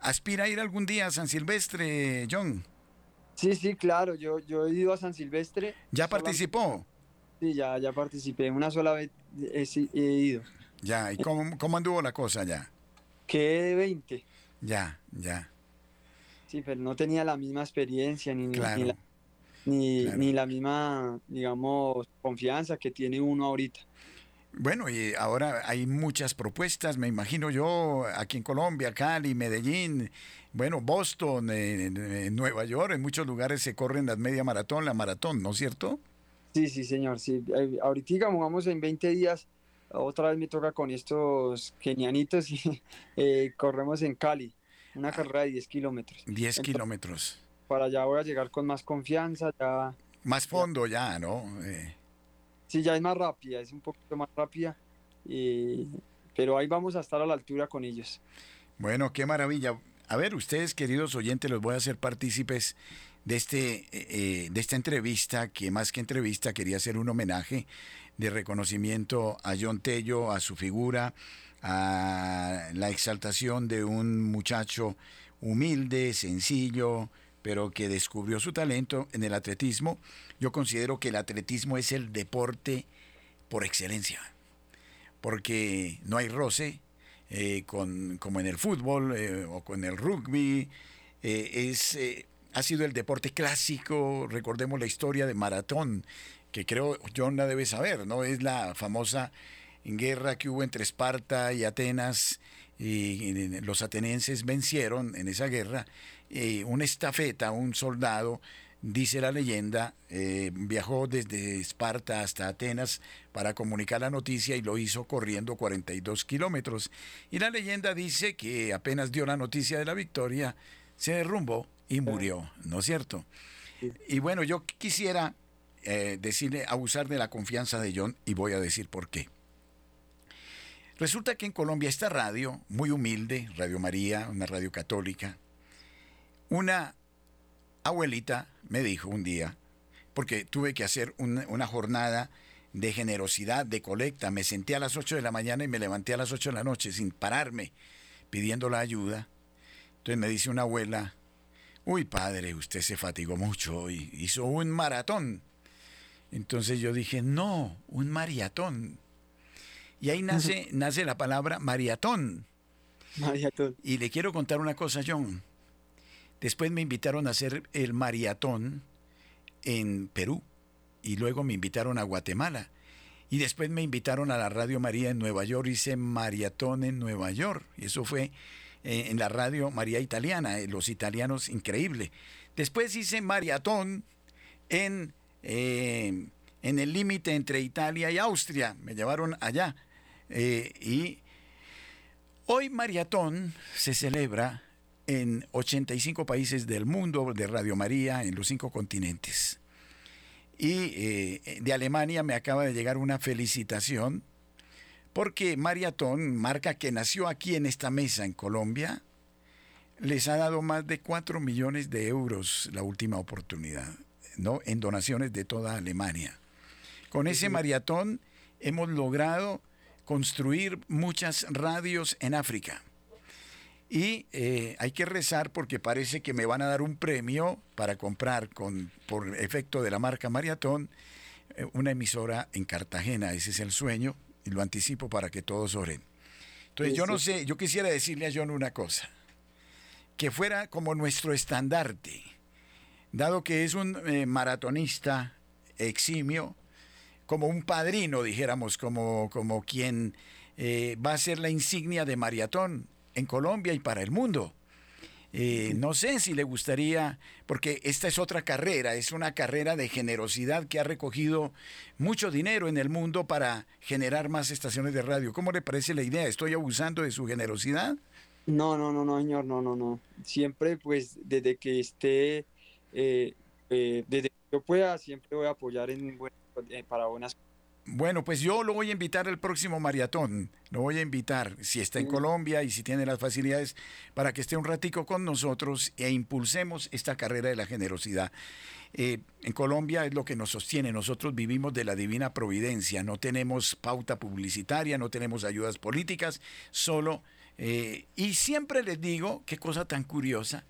¿Aspira a ir algún día a San Silvestre, John? Sí, sí, claro, yo, yo he ido a San Silvestre. ¿Ya participó? Sí, ya, ya participé, una sola vez he, ido. Ya, ¿y cómo, cómo, anduvo la cosa ya? Quedé 20. Ya, ya. Sí, pero no tenía la misma experiencia ni, ni, ni la misma, digamos, confianza que tiene uno ahorita. Bueno, y ahora hay muchas propuestas, me imagino yo, aquí en Colombia, Cali, Medellín, bueno, Boston, en, Nueva York, en muchos lugares se corren las media maratón, la maratón, ¿no es cierto? Sí, sí, señor, sí. Eh, ahorita, vamos en 20 días, otra vez me toca con estos kenianitos y eh, corremos en Cali, una ah. carrera de 10 kilómetros. 10 kilómetros. Para allá voy a llegar con más confianza, ya... Más fondo ya, ¿no? Eh. Sí, ya es más rápida, es un poquito más rápida, pero ahí vamos a estar a la altura con ellos. Bueno, qué maravilla. A ver, ustedes, queridos oyentes, los voy a hacer partícipes de, este, eh, eh, de esta entrevista, que más que entrevista quería hacer un homenaje de reconocimiento a John Tello, a su figura, a la exaltación de un muchacho humilde, sencillo, pero que descubrió su talento en el atletismo. Yo considero que el atletismo es el deporte por excelencia, porque no hay roce, eh, con, como en el fútbol o con el rugby, es, ha sido el deporte clásico, recordemos la historia de maratón, que creo John la debe saber, ¿no? Es la famosa guerra que hubo entre Esparta y Atenas, y los atenienses vencieron en esa guerra eh, una estafeta, un soldado, dice la leyenda, eh, viajó desde Esparta hasta Atenas para comunicar la noticia y lo hizo corriendo 42 kilómetros. Y la leyenda dice que apenas dio la noticia de la victoria, se derrumbó y murió, ¿no es cierto? Y bueno, yo quisiera eh, decirle, abusar de la confianza de John y voy a decir por qué. Resulta que en Colombia esta radio, muy humilde, Radio María, una radio católica, una abuelita me dijo un día, porque tuve que hacer una, jornada de generosidad, de colecta, me senté a las 8 de la mañana y me levanté a las 8 de la noche sin pararme, pidiendo la ayuda. Entonces me dice una abuela, uy padre, usted se fatigó mucho y hizo un maratón. Entonces yo dije, no, un maratón. Y ahí nace, nace la palabra maratón. Maratón. Y le quiero contar una cosa, John. Después me invitaron a hacer el maratón en Perú y luego me invitaron a Guatemala. Y después me invitaron a la Radio María en Nueva York, hice maratón en Nueva York. Y eso fue eh, en la Radio María Italiana, eh, los italianos, increíble. Después hice maratón en, eh, en el límite entre Italia y Austria, me llevaron allá. y hoy maratón se celebra en 85 países del mundo de Radio María en los cinco continentes. Y de Alemania me acaba de llegar una felicitación porque Maratón, marca que nació aquí en esta mesa en Colombia, les ha dado más de 4 millones de euros la última oportunidad, ¿no? En donaciones de toda Alemania. Con ese maratón hemos logrado construir muchas radios en África. Y eh, hay que rezar porque parece que me van a dar un premio para comprar con, por efecto de la marca Maratón eh, una emisora en Cartagena. Ese es el sueño y lo anticipo para que todos oren. Entonces yo no sé, yo quisiera decirle a John una cosa, que fuera como nuestro estandarte, dado que es un eh, maratonista eximio, como un padrino, dijéramos, como, como quien va a ser la insignia de maratón en Colombia y para el mundo. Eh, no sé si le gustaría, porque esta es otra carrera, es una carrera de generosidad que ha recogido mucho dinero en el mundo para generar más estaciones de radio. ¿Cómo le parece la idea? ¿Estoy abusando de su generosidad? No, no, no, no, señor, no, no, no. Siempre, pues, desde que esté, eh, eh, desde que yo pueda siempre voy a apoyar en, eh, para buenas bueno, pues yo lo voy a invitar al próximo maratón. Lo voy a invitar, si está en Colombia y si tiene las facilidades, para que esté un ratico con nosotros e impulsemos esta carrera de la generosidad. Eh, en Colombia es lo que nos sostiene. Nosotros vivimos de la divina providencia. No tenemos pauta publicitaria, no tenemos ayudas políticas, solo... Eh, y siempre les digo, qué cosa tan curiosa,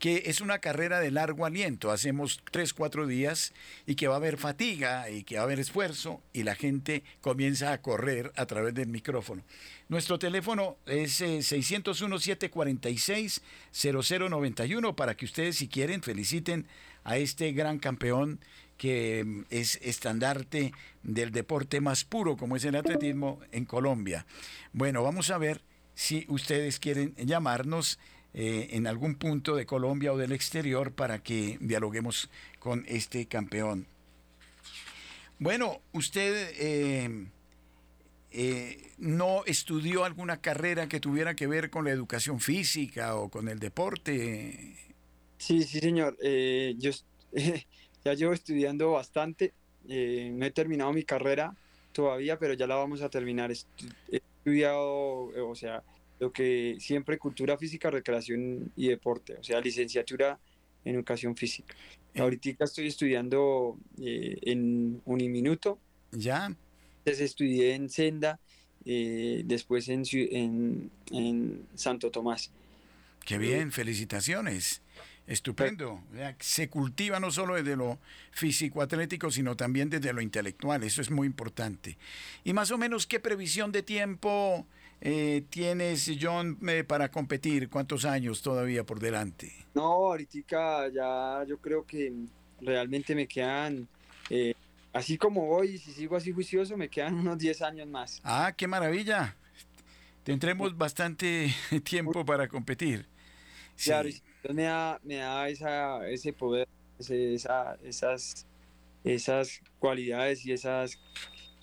que es una carrera de largo aliento. Hacemos tres, cuatro días y que va a haber fatiga y que va a haber esfuerzo y la gente comienza a correr a través del micrófono. Nuestro teléfono es 601-746-0091 eh, para que ustedes, si quieren, feliciten a este gran campeón que mm, es estandarte del deporte más puro como es el atletismo en Colombia. Bueno, vamos a ver si ustedes quieren llamarnos eh, en algún punto de Colombia o del exterior para que dialoguemos con este campeón. Bueno, usted eh, eh, no estudió alguna carrera que tuviera que ver con la educación física o con el deporte. Sí, sí, señor. yo ya llevo estudiando bastante. no he terminado mi carrera todavía, pero ya la vamos a terminar. He estudiado, o sea, lo que siempre cultura física, recreación y deporte, o sea, licenciatura en educación física. Eh. Ahorita estoy estudiando eh, en Uniminuto. Ya. Entonces estudié en Senda, eh, después en, en, Santo Tomás. Qué bien, felicitaciones. Estupendo. Se cultiva no solo desde lo físico-atlético, sino también desde lo intelectual. Eso es muy importante. Y más o menos, ¿qué previsión de tiempo eh, tienes, John, eh, para competir? ¿Cuántos años todavía por delante? No, ahorita ya yo creo que realmente me quedan, eh, así como voy, si sigo así juicioso, me quedan unos 10 años más. Ah, qué maravilla. Tendremos bastante tiempo para competir. Claro, me da, me da esa, ese poder, esa, esas, esas cualidades y esas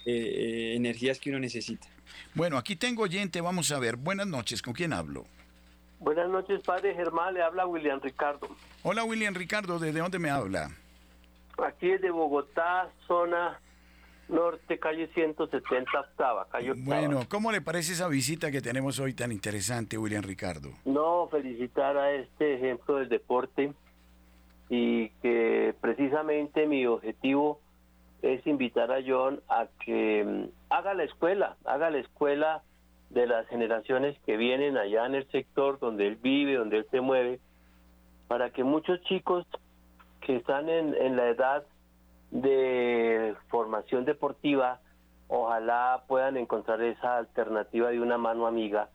energías que uno necesita. Bueno, aquí tengo oyente, vamos a ver. Buenas noches, ¿con quién hablo? Buenas noches, padre Germán, le habla William Ricardo. Hola, William Ricardo, ¿desde dónde me habla? Aquí es de Bogotá, zona norte, calle 170, octava, calle Bueno, ¿cómo le parece esa visita que tenemos hoy tan interesante, William Ricardo? No, felicitar a este ejemplo del deporte y que precisamente mi objetivo es invitar a John a que mm, haga la escuela, haga la escuela de las generaciones que vienen allá en el sector donde él vive, donde él se mueve, para que muchos chicos que están en, en la edad de formación deportiva, ojalá puedan encontrar esa alternativa de una mano amiga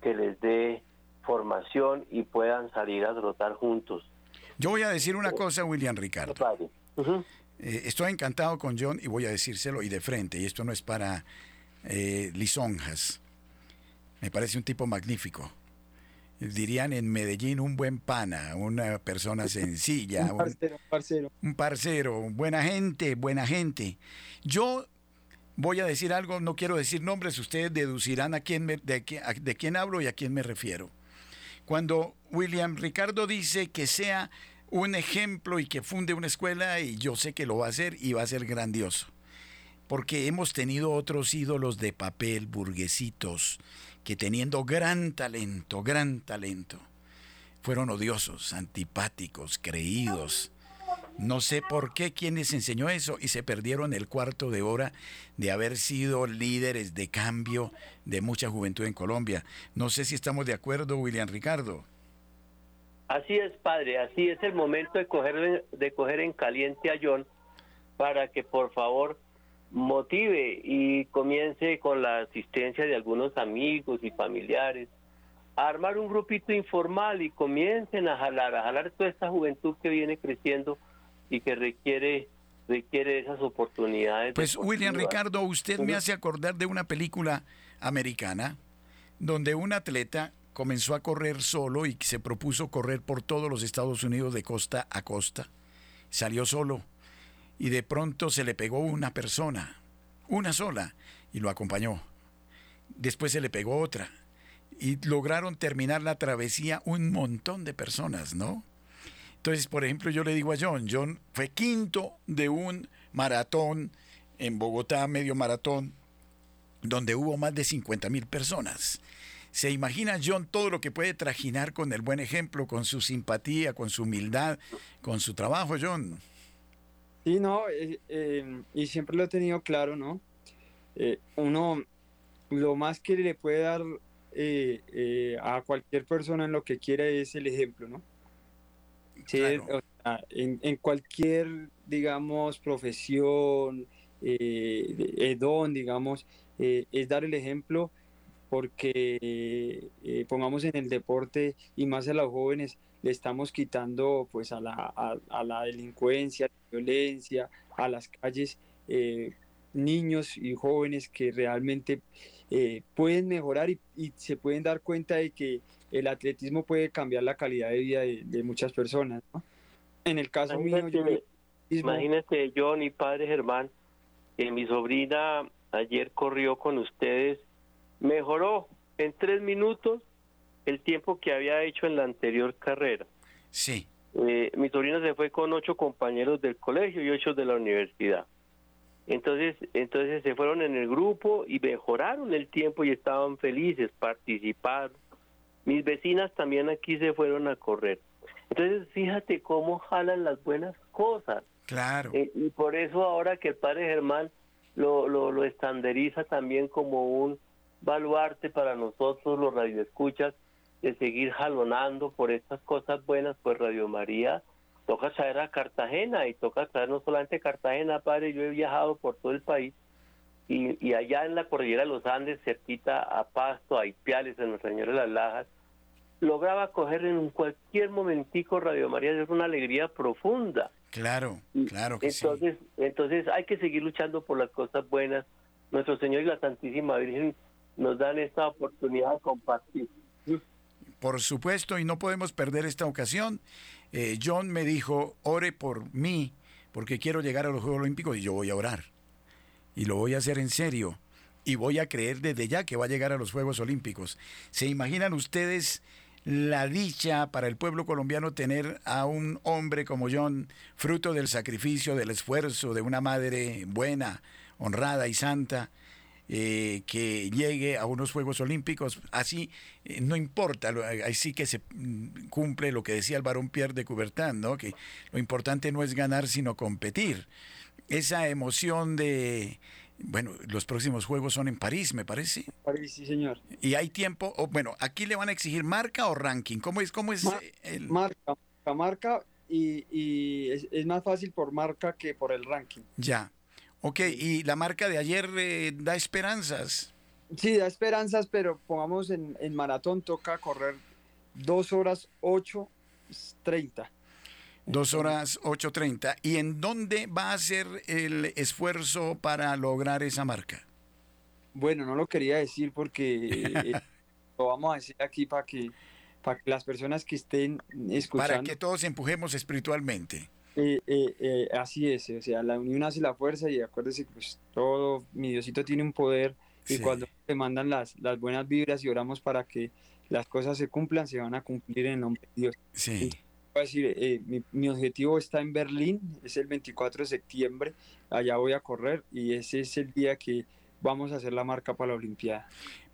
que les dé formación y puedan salir a trotar juntos. Yo voy a decir una cosa, William Ricardo. Eh, estoy encantado con John y voy a decírselo y de frente, y esto no es para eh, lisonjas. Me parece un tipo magnífico. Dirían en Medellín un buen pana, una persona sencilla. un parcero, un parcero. Un parcero, buena gente, buena gente. Yo voy a decir algo, no quiero decir nombres, ustedes deducirán a quién de, de quién hablo y a quién me refiero. Cuando William Ricardo dice que sea un ejemplo y que funde una escuela y yo sé que lo va a hacer y va a ser grandioso. Porque hemos tenido otros ídolos de papel, burguesitos, que teniendo gran talento, gran talento, fueron odiosos, antipáticos, creídos. No sé por qué quién les enseñó eso y se perdieron el cuarto de hora de haber sido líderes de cambio de mucha juventud en Colombia. No sé si estamos de acuerdo, William Ricardo. Así es, padre, así es el momento de coger, de coger en caliente a John para que por favor motive y comience con la asistencia de algunos amigos y familiares a armar un grupito informal y comiencen a jalar, a jalar toda esta juventud que viene creciendo y que requiere requiere esas oportunidades. Pues William Ricardo, usted me hace acordar de una película americana donde un atleta comenzó a correr solo y se propuso correr por todos los Estados Unidos de costa a costa. Salió solo y de pronto se le pegó una persona, una sola, y lo acompañó. Después se le pegó otra y lograron terminar la travesía un montón de personas, ¿no? Entonces, por ejemplo, yo le digo a John, John fue quinto de un maratón en Bogotá, medio maratón, donde hubo más de 50 mil personas. ¿Se imagina John todo lo que puede trajinar con el buen ejemplo, con su simpatía, con su humildad, con su trabajo, John? Sí, no, eh, eh, y siempre lo he tenido claro, ¿no? Eh, uno, lo más que le puede dar a cualquier persona en lo que quiera es el ejemplo, ¿no? Sí, en, en, cualquier, digamos, profesión, don, digamos, es dar el ejemplo porque eh, pongamos en el deporte y más a los jóvenes le estamos quitando pues a la, a, la delincuencia, a la violencia, a las calles eh, niños y jóvenes que realmente eh, pueden mejorar y, se pueden dar cuenta de que el atletismo puede cambiar la calidad de vida de, muchas personas. En el caso mío, yo, imagínate John y padre Germán, que mi sobrina ayer corrió con ustedes mejoró en tres minutos el tiempo que había hecho en la anterior carrera. Sí. Eh, mi sobrina se fue con ocho compañeros del colegio y ocho de la universidad. Entonces, entonces se fueron en el grupo y mejoraron el tiempo y estaban felices, participaron. Mis vecinas también aquí se fueron a correr. Entonces, fíjate cómo jalan las buenas cosas. Claro. Eh, y por eso ahora que el padre Germán lo, lo, lo estandariza también como un baluarte para nosotros los radioescuchas de seguir jalonando por estas cosas buenas, pues Radio María toca traer a Cartagena y toca traer no solamente Cartagena, padre, yo he viajado por todo el país y, y allá en la cordillera de los Andes, cerquita a Pasto, a Ipiales, en Nuestra Señora de las Lajas, lograba coger en cualquier momentico Radio María, es una alegría profunda. Claro, claro que entonces, sí. Entonces hay que seguir luchando por las cosas buenas. Nuestro Señor y la Santísima Virgen nos dan esta oportunidad de compartir. Por supuesto, y no podemos perder esta ocasión. Eh, John me dijo, ore por mí, porque quiero llegar a los Juegos Olímpicos y yo voy a orar. Y lo voy a hacer en serio. Y voy a creer desde ya que va a llegar a los Juegos Olímpicos. ¿Se imaginan ustedes la dicha para el pueblo colombiano tener a un hombre como John, fruto del sacrificio, del esfuerzo de una madre buena, honrada y santa? Eh, que llegue a unos Juegos Olímpicos. Así eh, no importa, ahí sí que se mm, cumple lo que decía el varón Pierre de Coubertin, ¿no? que lo importante no es ganar, sino competir. Esa emoción de, bueno, los próximos Juegos son en París, me parece. París, sí, señor. Y hay tiempo, bueno, aquí le van a exigir marca o ranking. ¿Cómo es? Cómo es el... Marca, marca y, y es, es, más fácil por marca que por el ranking. Ya. Ok, y la marca de ayer eh, da esperanzas. Sí, da esperanzas, pero pongamos en, en maratón toca correr dos horas ocho treinta. Dos horas ocho treinta. ¿Y en dónde va a ser el esfuerzo para lograr esa marca? Bueno, no lo quería decir porque eh, lo vamos a decir aquí para que, para que las personas que estén escuchando... Para que todos empujemos espiritualmente. Eh, eh, eh, así es, o sea, la unión hace la fuerza y acuérdese que pues, todo, mi Diosito tiene un poder y cuando te mandan las, las buenas vibras y oramos para que las cosas se cumplan, se van a cumplir en el nombre de Dios. Sí. voy a decir, mi, mi, objetivo está en Berlín, es el 24 de septiembre, allá voy a correr y ese es el día que vamos a hacer la marca para la Olimpiada.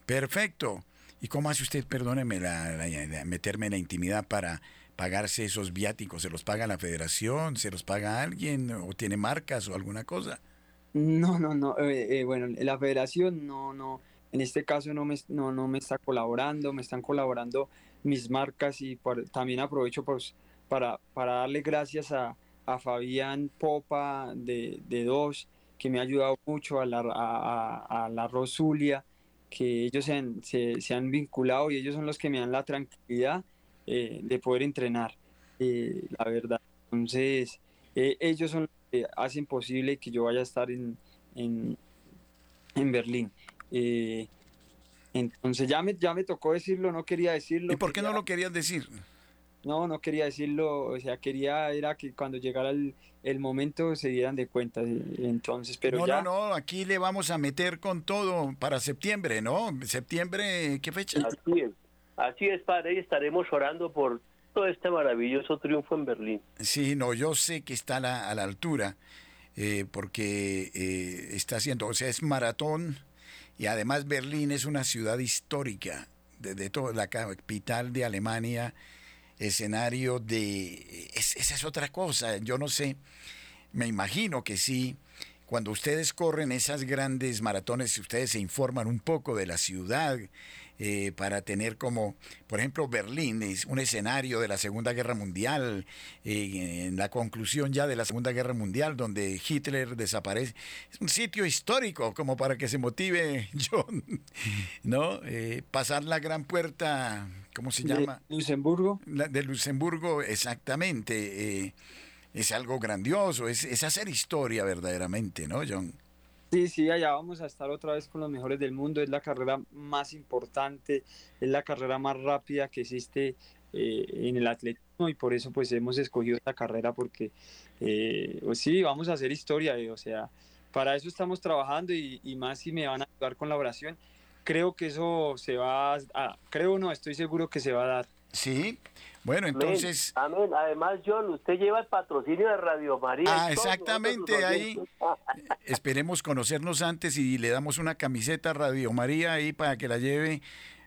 Perfecto. ¿Y cómo hace usted, perdóneme, la, meterme en la intimidad para pagarse esos viáticos? ¿Se los paga la federación? ¿Se los paga alguien? ¿O tiene marcas o alguna cosa? No, no, no. Eh, eh, bueno, la federación no, no. En este caso no me, no, no me está colaborando, me están colaborando mis marcas y también aprovecho pues, para, para darle gracias a, a Fabián Popa de, de Dos, que me ha ayudado mucho, a la, a la Rosulia, que ellos se han, se, se han vinculado y ellos son los que me dan la tranquilidad eh, de poder entrenar, eh, la verdad. Entonces, eh, ellos son los que hacen posible que yo vaya a estar en, en, en Berlín. entonces, ya me, ya me tocó decirlo, no quería decirlo. ¿Y por qué no lo querías decir? No, no quería decirlo, o sea, quería era que cuando llegara el, el momento se dieran de cuenta. Entonces, pero no, ya... no, no, aquí le vamos a meter con todo para septiembre, ¿no? Septiembre, ¿qué fecha? Así es. Así es, Padre, y estaremos orando por visto este maravilloso triunfo en Berlín. Sí, no, yo sé que está a la, altura, eh, porque eh, está haciendo, o sea, es maratón y además Berlín es una ciudad histórica, de, la capital de Alemania, escenario de... esa es otra cosa, yo no sé, me imagino que sí cuando ustedes corren esas grandes maratones, ustedes se informan un poco de la ciudad eh, para tener como, por ejemplo, Berlín es un escenario de la Segunda Guerra Mundial, eh, en la conclusión ya de la Segunda Guerra Mundial, donde Hitler desaparece. Es un sitio histórico como para que se motive John, ¿no? Eh, pasar la gran puerta, ¿cómo se llama? De Luxemburgo. de Luxemburgo, exactamente es algo grandioso, es, es hacer historia verdaderamente, ¿no, John? Sí, sí, allá vamos a estar otra vez con los mejores del mundo. Es la carrera más importante, es la carrera más rápida que existe eh, en el atletismo y por eso pues hemos escogido esta carrera porque eh, pues sí, vamos a hacer historia, eh, o sea, para eso estamos trabajando y, más si me van a ayudar con la oración. Creo que eso se va a, creo no, estoy seguro que se va a dar. Sí, bueno, entonces... Amén. Además, John, usted lleva el patrocinio de Radio María. Ah, exactamente, ahí esperemos conocernos antes y le damos una camiseta a Radio María ahí para que la lleve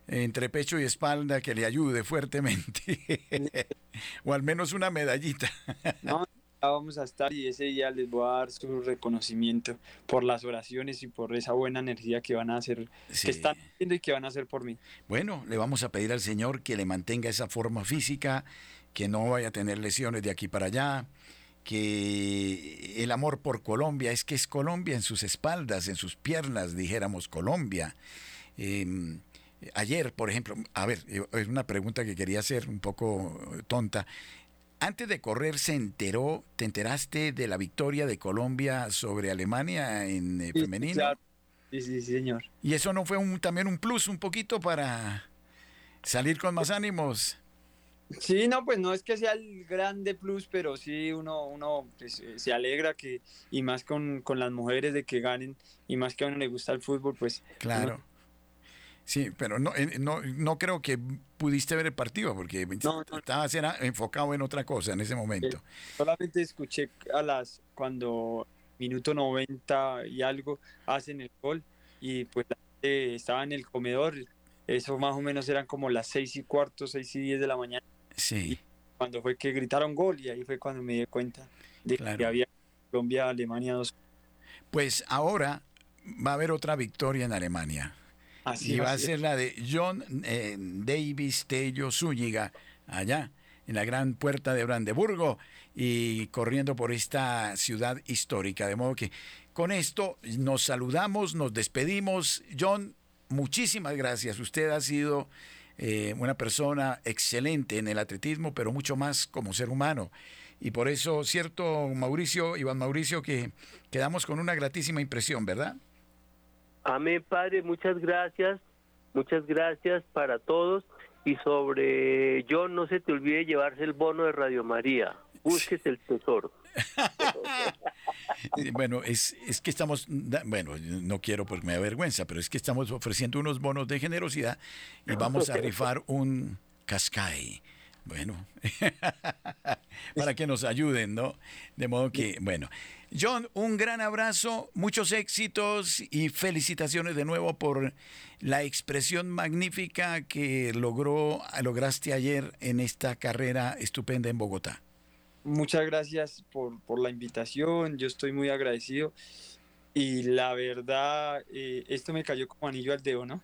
entre pecho y espalda, que le ayude fuertemente. o al menos una medallita. no, vamos a estar y ese día les voy a dar su reconocimiento por las oraciones y por esa buena energía que van a hacer, que están haciendo y que van a hacer por mí. Bueno, le vamos a pedir al Señor que le mantenga esa forma física, que no vaya a tener lesiones de aquí para allá, que el amor por Colombia es que es Colombia en sus espaldas, en sus piernas, dijéramos Colombia. Em, ayer, por ejemplo, a ver, es una pregunta que quería hacer un poco tonta antes de correr se enteró, ¿te enteraste de la victoria de Colombia sobre Alemania en eh, femenino? Sí, sí, sí, señor. ¿Y eso no fue un, también un plus un poquito para salir con más ánimos? Sí, no, pues no es que sea el grande plus, pero sí uno, uno pues, eh, se alegra que, y más con, con, las mujeres de que ganen, y más que a uno le gusta el fútbol, pues. Claro. Sí, pero no, no, no creo que pudiste ver el partido porque estabas enfocado en otra cosa en ese momento. solamente escuché a las cuando minuto 90 y algo hacen el gol y pues estaba en el comedor, eso más o menos eran como las seis y cuarto, seis y diez de la mañana. Sí. cuando fue que gritaron gol y ahí fue cuando me di cuenta de que había Colombia, Alemania dos. Pues ahora va a haber otra victoria en Alemania y va a ser la de John eh, Davis Tello Zúñiga, allá en la gran puerta de Brandeburgo y corriendo por esta ciudad histórica. De modo que con esto nos saludamos, nos despedimos. John, muchísimas gracias. Usted ha sido eh, una persona excelente en el atletismo, pero mucho más como ser humano. Y por eso, cierto, Mauricio, Iván Mauricio, que quedamos con una gratísima impresión, ¿verdad? Amén, Padre, muchas gracias, muchas gracias para todos. Y sobre John, no se te olvide llevarse el bono de Radio María. Busques el tesoro. bueno, es, es que estamos, bueno, no quiero porque me da vergüenza, pero es que estamos ofreciendo unos bonos de generosidad y vamos a rifar un Cascay. Bueno, para que nos ayuden, ¿no? De modo que, bueno, John, un gran abrazo, muchos éxitos y felicitaciones de nuevo por la expresión magnífica que logró, lograste ayer en esta carrera estupenda en Bogotá. Muchas gracias por, por la invitación, yo estoy muy agradecido y la verdad, eh, esto me cayó como anillo al dedo, ¿no?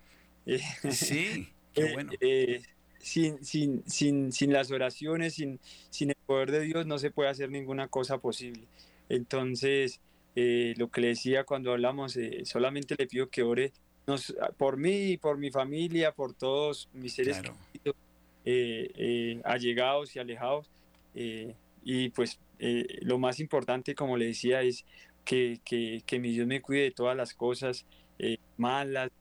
sí, qué eh, bueno. Eh, sin, sin, sin, sin las oraciones, sin, sin el poder de Dios, no se puede hacer ninguna cosa posible. Entonces, eh, lo que le decía cuando hablamos, eh, solamente le pido que ore nos, por mí, por mi familia, por todos mis seres eh, allegados y alejados. y pues lo más importante, como le decía, es que, que, que, mi Dios me cuide de todas las cosas malas,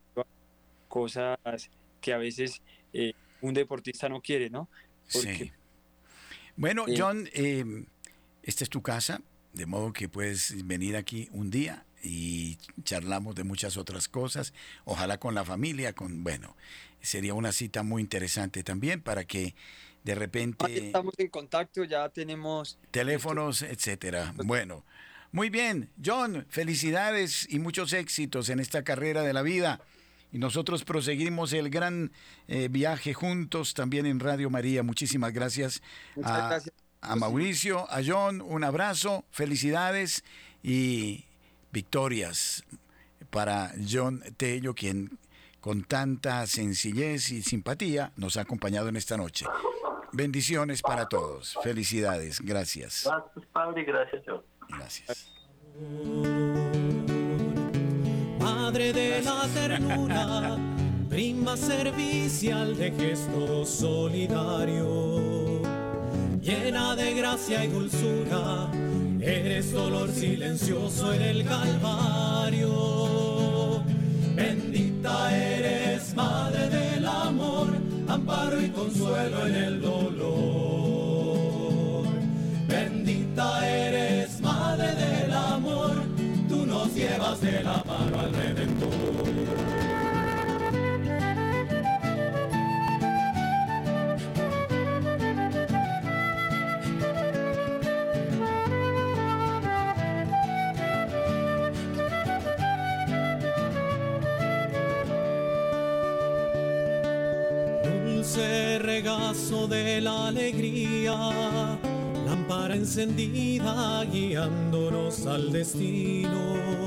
cosas que a veces un deportista no quiere, ¿no? sí. Bueno, John, esta es tu casa, de modo que puedes venir aquí un día y charlamos de muchas otras cosas. Ojalá con la familia, con, bueno, sería una cita muy interesante también para que de repente... estamos en contacto, ya tenemos... Teléfonos, etcétera. Bueno, muy bien. John, felicidades y muchos éxitos en esta carrera de la vida. Y nosotros proseguimos el gran eh, viaje juntos también en Radio María. Muchísimas gracias. Muchas gracias. A Mauricio, a John, un abrazo, felicidades y victorias para John Tello, quien con tanta sencillez y simpatía nos ha acompañado en esta noche. Bendiciones para todos. Felicidades. Gracias. Gracias, Padre. Gracias, John. Gracias. Madre de la ternura, prima servicial de gesto solidario, llena de gracia y dulzura, eres dolor silencioso en el Calvario. Bendita eres, Madre del amor, amparo y consuelo en el dolor. Bendita eres, Madre del amor, tú nos llevas de la mano al Redentor. Regazo de la alegría, lámpara encendida guiándonos al destino.